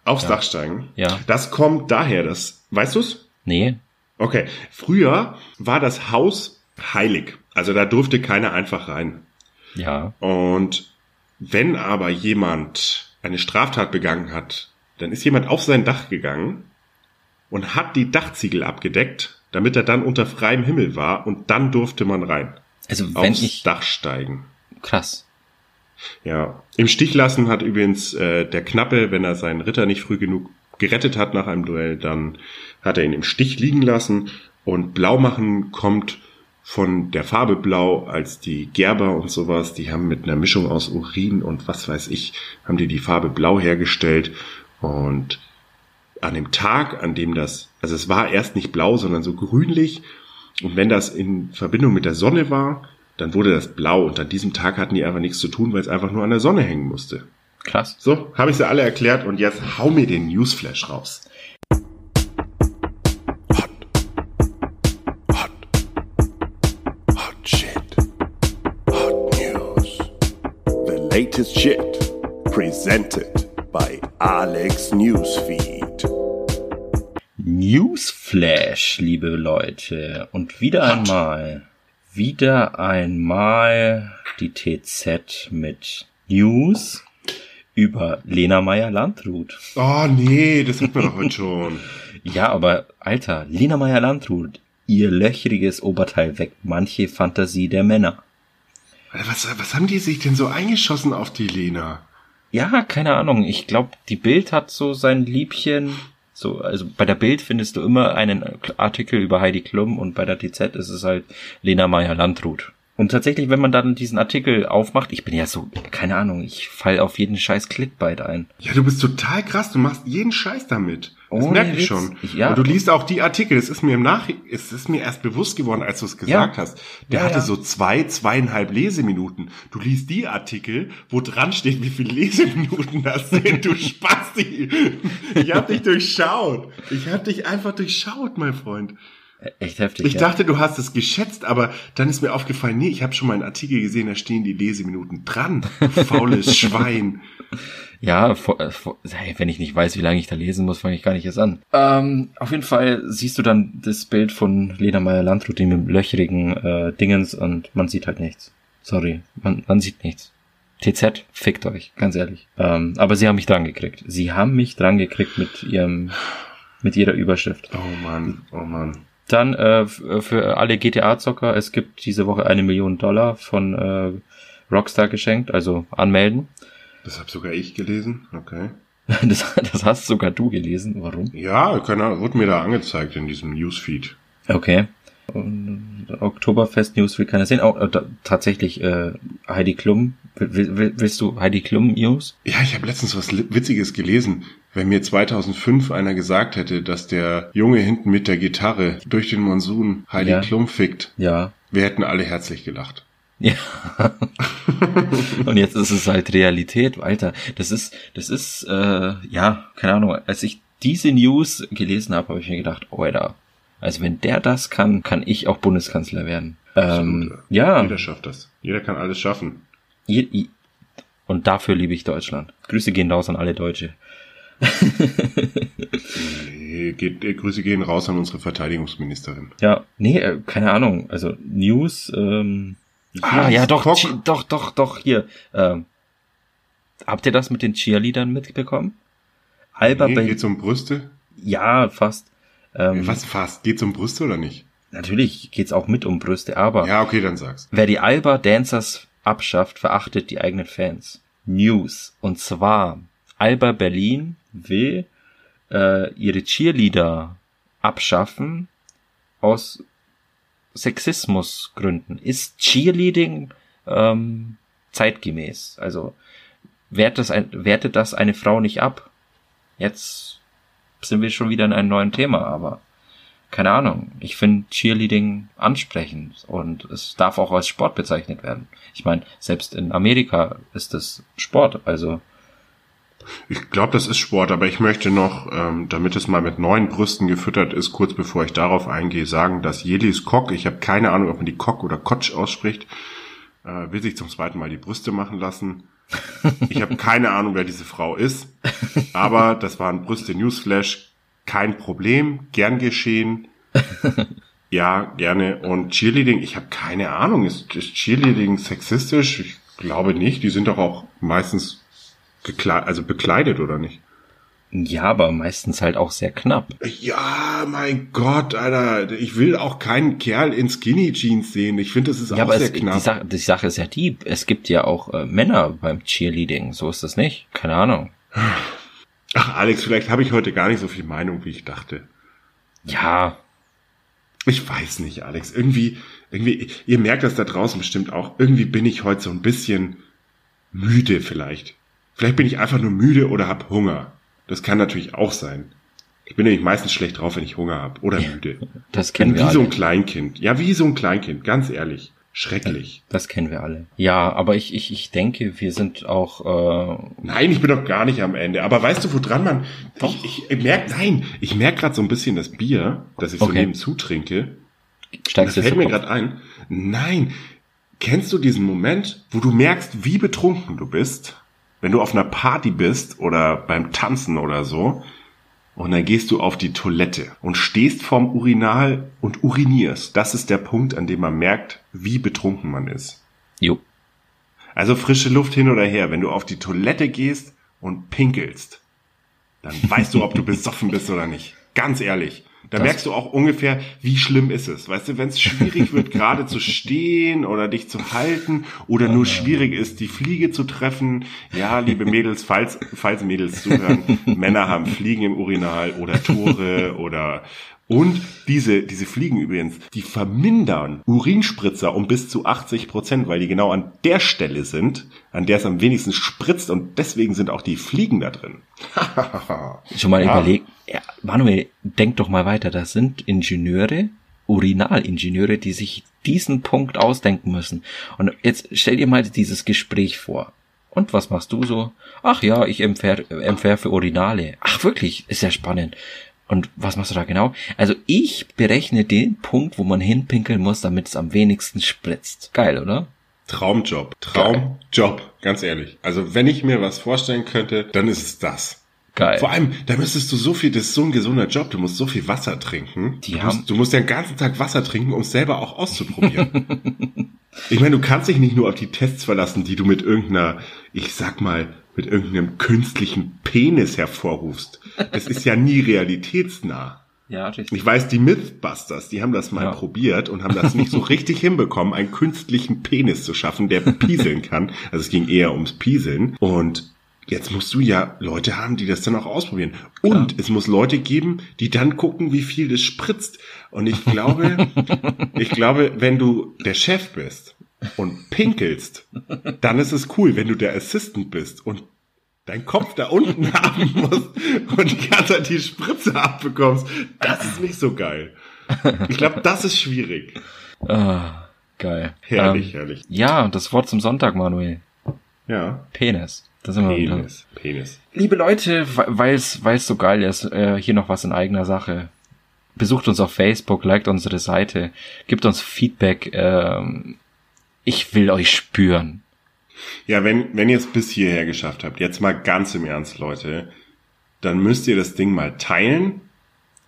aufs ja. Dach steigen. Ja. Das kommt daher, dass, weißt du's? Äh, nee. Okay. Früher war das Haus heilig. Also da durfte keiner einfach rein. Ja. Und wenn aber jemand eine Straftat begangen hat, dann ist jemand auf sein Dach gegangen und hat die Dachziegel abgedeckt, damit er dann unter freiem Himmel war und dann durfte man rein. Also wenn aufs ich. Dach steigen. Krass. Ja. Im Stich lassen hat übrigens äh, der Knappe, wenn er seinen Ritter nicht früh genug gerettet hat nach einem Duell, dann hat er ihn im Stich liegen lassen. Und Blau machen kommt von der Farbe Blau, als die Gerber und sowas, die haben mit einer Mischung aus Urin und was weiß ich, haben die die Farbe Blau hergestellt. Und an dem Tag, an dem das, also es war erst nicht blau, sondern so grünlich. Und wenn das in Verbindung mit der Sonne war, dann wurde das blau. Und an diesem Tag hatten die einfach nichts zu tun, weil es einfach nur an der Sonne hängen musste. Krass. So, habe ich sie alle erklärt und jetzt hau mir den Newsflash raus. Hot. Hot. Hot shit. Hot news. The latest shit. Presented by Alex Newsfeed. Newsflash, liebe Leute. Und wieder einmal, wieder einmal die TZ mit News. über Lena Meyer-Landrut. Oh nee, das hatten wir doch heute schon. Ja, aber Alter, Lena Meyer-Landrut, ihr löchriges Oberteil weckt manche Fantasie der Männer. Was, was haben die sich denn so eingeschossen auf die Lena? Ja, keine Ahnung. Ich glaube, die Bild hat so sein Liebchen. So, also bei der Bild findest du immer einen Artikel über Heidi Klum und bei der TZ ist es halt Lena Meyer-Landrut. Und tatsächlich, wenn man dann diesen Artikel aufmacht, ich bin ja so, keine Ahnung, ich fall auf jeden scheiß Clickbait ein. Ja, du bist total krass, du machst jeden Scheiß damit. Das Ohne merke ich schon. Ich- ja. Und du liest auch die Artikel, das ist mir im Nach, es ist mir erst bewusst geworden, als du es gesagt Ja. hast. Der Ja, hatte so zwei, zweieinhalb Leseminuten. Du liest die Artikel, wo dran steht, wie viele Leseminuten das sind. Du Spasti. Ich hab dich durchschaut. Ich hab dich einfach durchschaut, mein Freund. Echt heftig. Ich ja. dachte, du hast es geschätzt, aber dann ist mir aufgefallen, nee, ich habe schon mal einen Artikel gesehen, da stehen die Leseminuten dran. Faules Schwein. Ja, vor, äh, vor, hey, wenn ich nicht weiß, wie lange ich da lesen muss, fange ich gar nicht erst an. Ähm, auf jeden Fall siehst du dann das Bild von Lena Meyer-Landrut mit dem löchrigen äh, Dingens und man sieht halt nichts. Sorry, man, man sieht nichts. TZ, fickt euch, ganz ehrlich. Ähm, aber sie haben mich dran gekriegt. Sie haben mich dran gekriegt mit ihrem, mit ihrer Überschrift. Oh Mann, oh Mann. Dann äh, für alle GTA-Zocker, es gibt diese Woche eine Million Dollar von äh, Rockstar geschenkt, also anmelden. Das habe sogar ich gelesen. Okay. Das, das hast sogar du gelesen. Warum? Ja, keine Ahnung, wurde mir da angezeigt in diesem Newsfeed. Okay. Und Oktoberfest News will keiner sehen. Oh, äh, da, tatsächlich äh, Heidi Klum. Will, will, willst du Heidi Klum News? Ja, ich habe letztens was Witziges gelesen. Wenn mir 2005 einer gesagt hätte, dass der Junge hinten mit der Gitarre durch den Monsun Heidi Ja. Klum fickt, Ja. wir hätten alle herzlich gelacht. Ja. Und jetzt ist es halt Realität, Alter. Das ist, das ist, äh, ja, keine Ahnung. Als ich diese News gelesen habe, habe ich mir gedacht, oh, Alter, also wenn der das kann, kann ich auch Bundeskanzler werden. Ähm, Absolut. ja, Jeder schafft das. Jeder kann alles schaffen. je, je, und dafür liebe ich Deutschland. Grüße gehen raus an alle Deutsche. Nee, geht, äh, Grüße gehen raus an unsere Verteidigungsministerin. Ja, nee, äh, keine Ahnung. Also News, ähm, Ah, ja, doch, Kock. Chi- doch, doch, doch, hier. Ähm, habt ihr das mit den Cheerleadern mitbekommen? Alba Nee, Berlin. geht's um Brüste? Ja, fast. Ähm, Was fast? Geht's um Brüste oder nicht? Natürlich geht's auch mit um Brüste, aber Ja, okay, dann sag's. wer die Alba Dancers abschafft, verachtet die eigenen Fans. News. Und zwar, Alba Berlin will äh, ihre Cheerleader abschaffen aus Sexismusgründen. Ist Cheerleading ähm, zeitgemäß? Also wertet das, ein, wertet das eine Frau nicht ab? Jetzt sind wir schon wieder in einem neuen Thema, aber keine Ahnung. Ich finde Cheerleading ansprechend und es darf auch als Sport bezeichnet werden. Ich meine, selbst in Amerika ist es Sport, also Ich glaube, das ist Sport, aber ich möchte noch, ähm, damit es mal mit neuen Brüsten gefüttert ist, kurz bevor ich darauf eingehe, sagen, dass Jelis Kock, ich habe keine Ahnung, ob man die Kock oder Kotsch ausspricht, äh, will sich zum zweiten Mal die Brüste machen lassen. Ich habe keine Ahnung, wer diese Frau ist, aber das waren Brüste Newsflash, kein Problem, gern geschehen. Ja, gerne. Und Cheerleading, ich habe keine Ahnung, ist, ist Cheerleading sexistisch? Ich glaube nicht, die sind doch auch meistens gekle also bekleidet oder nicht? ja, aber meistens halt auch sehr knapp. Ja, mein Gott, Alter, ich will auch keinen Kerl in Skinny Jeans sehen. Ich finde, das ist Ja, auch sehr es, die, knapp. Sache, die Sache ist ja die, es gibt ja auch äh, Männer beim Cheerleading, so ist das nicht. Keine Ahnung. Ach, Alex, vielleicht habe ich heute gar nicht so viel Meinung, wie ich dachte. Ja, Ich weiß nicht, Alex. Irgendwie, irgendwie, ihr merkt das da draußen bestimmt auch. Irgendwie bin ich heute so ein bisschen müde vielleicht. Vielleicht bin ich einfach nur müde oder hab Hunger. Das kann natürlich auch sein. Ich bin nämlich meistens schlecht drauf, wenn ich Hunger hab oder müde. das kennen wir wie so ein alle. Kleinkind. Ja, wie so ein Kleinkind, ganz ehrlich. Schrecklich. Das kennen wir alle. Ja, aber ich, ich, ich denke, wir sind auch äh, Nein, ich bin doch gar nicht am Ende. Aber weißt du, woran man. Ich, ich, ich merk, nein, ich merk gerade so ein bisschen das Bier, das ich so Okay. nebenzu trinke. Das steigst jetzt fällt mir gerade ein. Nein. Kennst du diesen Moment, wo du merkst, wie betrunken du bist? Wenn du auf einer Party bist oder beim Tanzen oder so. Und dann gehst du auf die Toilette und stehst vorm Urinal und urinierst. Das ist der Punkt, an dem man merkt, wie betrunken man ist. Jo. Also frische Luft hin oder her. Wenn du auf die Toilette gehst und pinkelst, dann weißt du, ob du besoffen bist oder nicht. Ganz ehrlich. Da Das- merkst du auch ungefähr, wie schlimm ist es. Weißt du, wenn es schwierig wird, gerade zu stehen oder dich zu halten oder nur schwierig ist, die Fliege zu treffen. Ja, liebe Mädels, falls, falls Mädels zuhören, Männer haben Fliegen im Urinal oder Tore oder und diese, diese Fliegen übrigens, die vermindern Urinspritzer um bis zu 80 Prozent, weil die genau an der Stelle sind, an der es am wenigsten spritzt und deswegen sind auch die Fliegen da drin. Schon mal Ja. überlegt, ja, Manuel, denk doch mal weiter, das sind Ingenieure, Urinalingenieure, die sich diesen Punkt ausdenken müssen. Und jetzt stell dir mal dieses Gespräch vor. Und was machst du so? Ach ja, ich entwer- entwerfe Urinale. Ach wirklich, ist ja spannend. Und was machst du da genau? Also ich berechne den Punkt, wo man hinpinkeln muss, damit es am wenigsten spritzt. Geil, oder? Traumjob. Traumjob, ganz ehrlich. Also wenn ich mir was vorstellen könnte, dann ist es das. Geil. Vor allem, da müsstest du so viel, das ist so ein gesunder Job, du musst so viel Wasser trinken. Die du, haben- musst, du musst den ganzen Tag Wasser trinken, um es selber auch auszuprobieren. ich meine, du kannst dich nicht nur auf die Tests verlassen, die du mit irgendeiner, ich sag mal, mit irgendeinem künstlichen Penis hervorrufst. Das ist ja nie realitätsnah. ja, richtig. Ich weiß, die Mythbusters, die haben das mal Ja. probiert und haben das nicht so richtig hinbekommen, einen künstlichen Penis zu schaffen, der pieseln kann. Also es ging eher ums Pieseln. Und jetzt musst du ja Leute haben, die das dann auch ausprobieren. Und es muss Leute geben, die dann gucken, wie viel das spritzt. Und ich glaube, ich glaube, wenn du der Chef bist und pinkelst, dann ist es cool, wenn du der Assistant bist und dein Kopf da unten haben musst und die ganze Zeit die Spritze abbekommst, das ist nicht so geil. Ich glaube, das ist schwierig. Ah, geil. Herrlich, Ähm, herrlich. Ja, und das Wort zum Sonntag, Manuel. Ja. Penis. Da sind wir wieder. Penis. Penis. Liebe Leute, weil es so geil ist, äh, hier noch was in eigener Sache. Besucht uns auf Facebook, liked unsere Seite, gibt uns Feedback. Ähm, ich will euch spüren. Ja, wenn, wenn ihr es bis hierher geschafft habt, jetzt mal ganz im Ernst, Leute, dann müsst ihr das Ding mal teilen.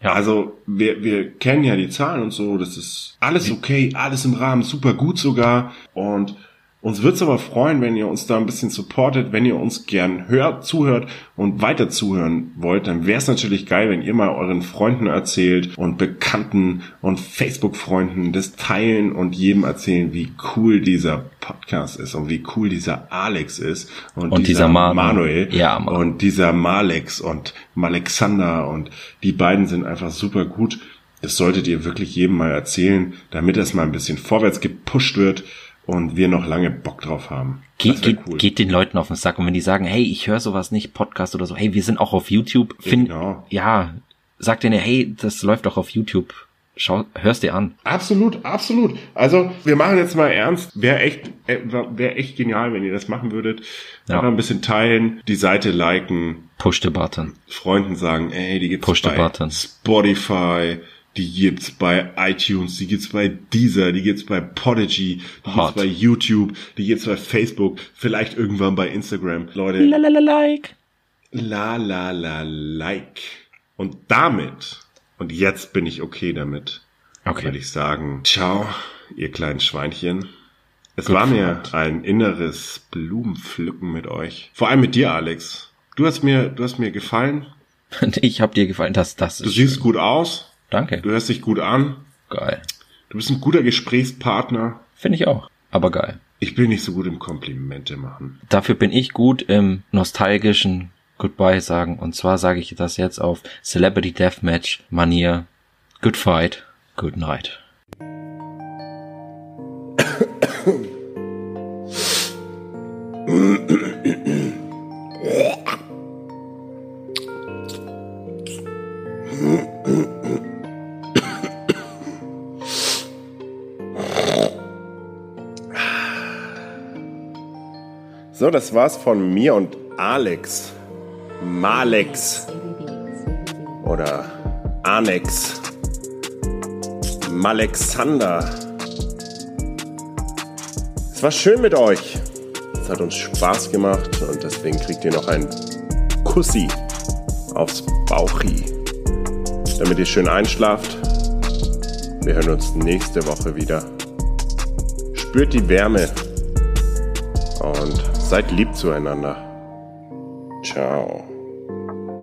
Ja. Also, wir, wir kennen ja die Zahlen und so, das ist alles okay, alles im Rahmen, super gut sogar. Und uns wird's aber freuen, wenn ihr uns da ein bisschen supportet, wenn ihr uns gern hört, zuhört und weiter zuhören wollt, dann wäre es natürlich geil, wenn ihr mal euren Freunden erzählt und Bekannten und Facebook-Freunden das teilen und jedem erzählen, wie cool dieser Podcast ist und wie cool dieser Alex ist und, Und dieser Manu. Manuel Ja, Mann. und dieser Malex und Malexander und die beiden sind einfach super gut. Das solltet ihr wirklich jedem mal erzählen, damit das mal ein bisschen vorwärts gepusht wird und wir noch lange Bock drauf haben. Geht, Das wär geht, geht den Leuten auf den Sack und wenn die sagen, hey, ich höre sowas nicht, Podcast oder so, hey, wir sind auch auf YouTube, find, Genau. ja, sagt denen, hey, das läuft auch auf YouTube, schau, hörst dir an. Absolut, absolut. Also wir machen jetzt mal ernst. Wäre echt, äh, wäre echt genial, wenn ihr das machen würdet. Ja. Einfach ein bisschen teilen, die Seite liken, Push the button. Freunden sagen, ey, die gibt's Push the button. Spotify, die gibt's bei iTunes, die gibt's bei Deezer, die gibt's bei Podigy, die Hot. gibt's bei YouTube, die gibt's bei Facebook, vielleicht irgendwann bei Instagram. Leute, like. la la la like. Und damit, und jetzt bin ich okay damit, Okay. würde ich sagen, ciao, ihr kleinen Schweinchen. Es Good war mir ein inneres Blumenpflücken mit euch. Vor allem mit dir, Alex. Du hast mir, du hast mir gefallen. Ich hab dir gefallen, dass das Du ist. siehst gut aus. Danke. Du hörst dich gut an. Geil. Du bist ein guter Gesprächspartner. Finde ich auch. Aber geil. Ich bin nicht so gut im Komplimente machen. Dafür bin ich gut im nostalgischen Goodbye sagen. Und zwar sage ich das jetzt auf Celebrity Deathmatch Manier. Good fight, good night. So, das war's von mir und Alex. Malex. Oder Anex. Malexander. Es war schön mit euch. Es hat uns Spaß gemacht und deswegen kriegt ihr noch ein Kussi aufs Bauchi. Damit ihr schön einschlaft. Wir hören uns nächste Woche wieder. Spürt die Wärme und seid lieb zueinander. Ciao.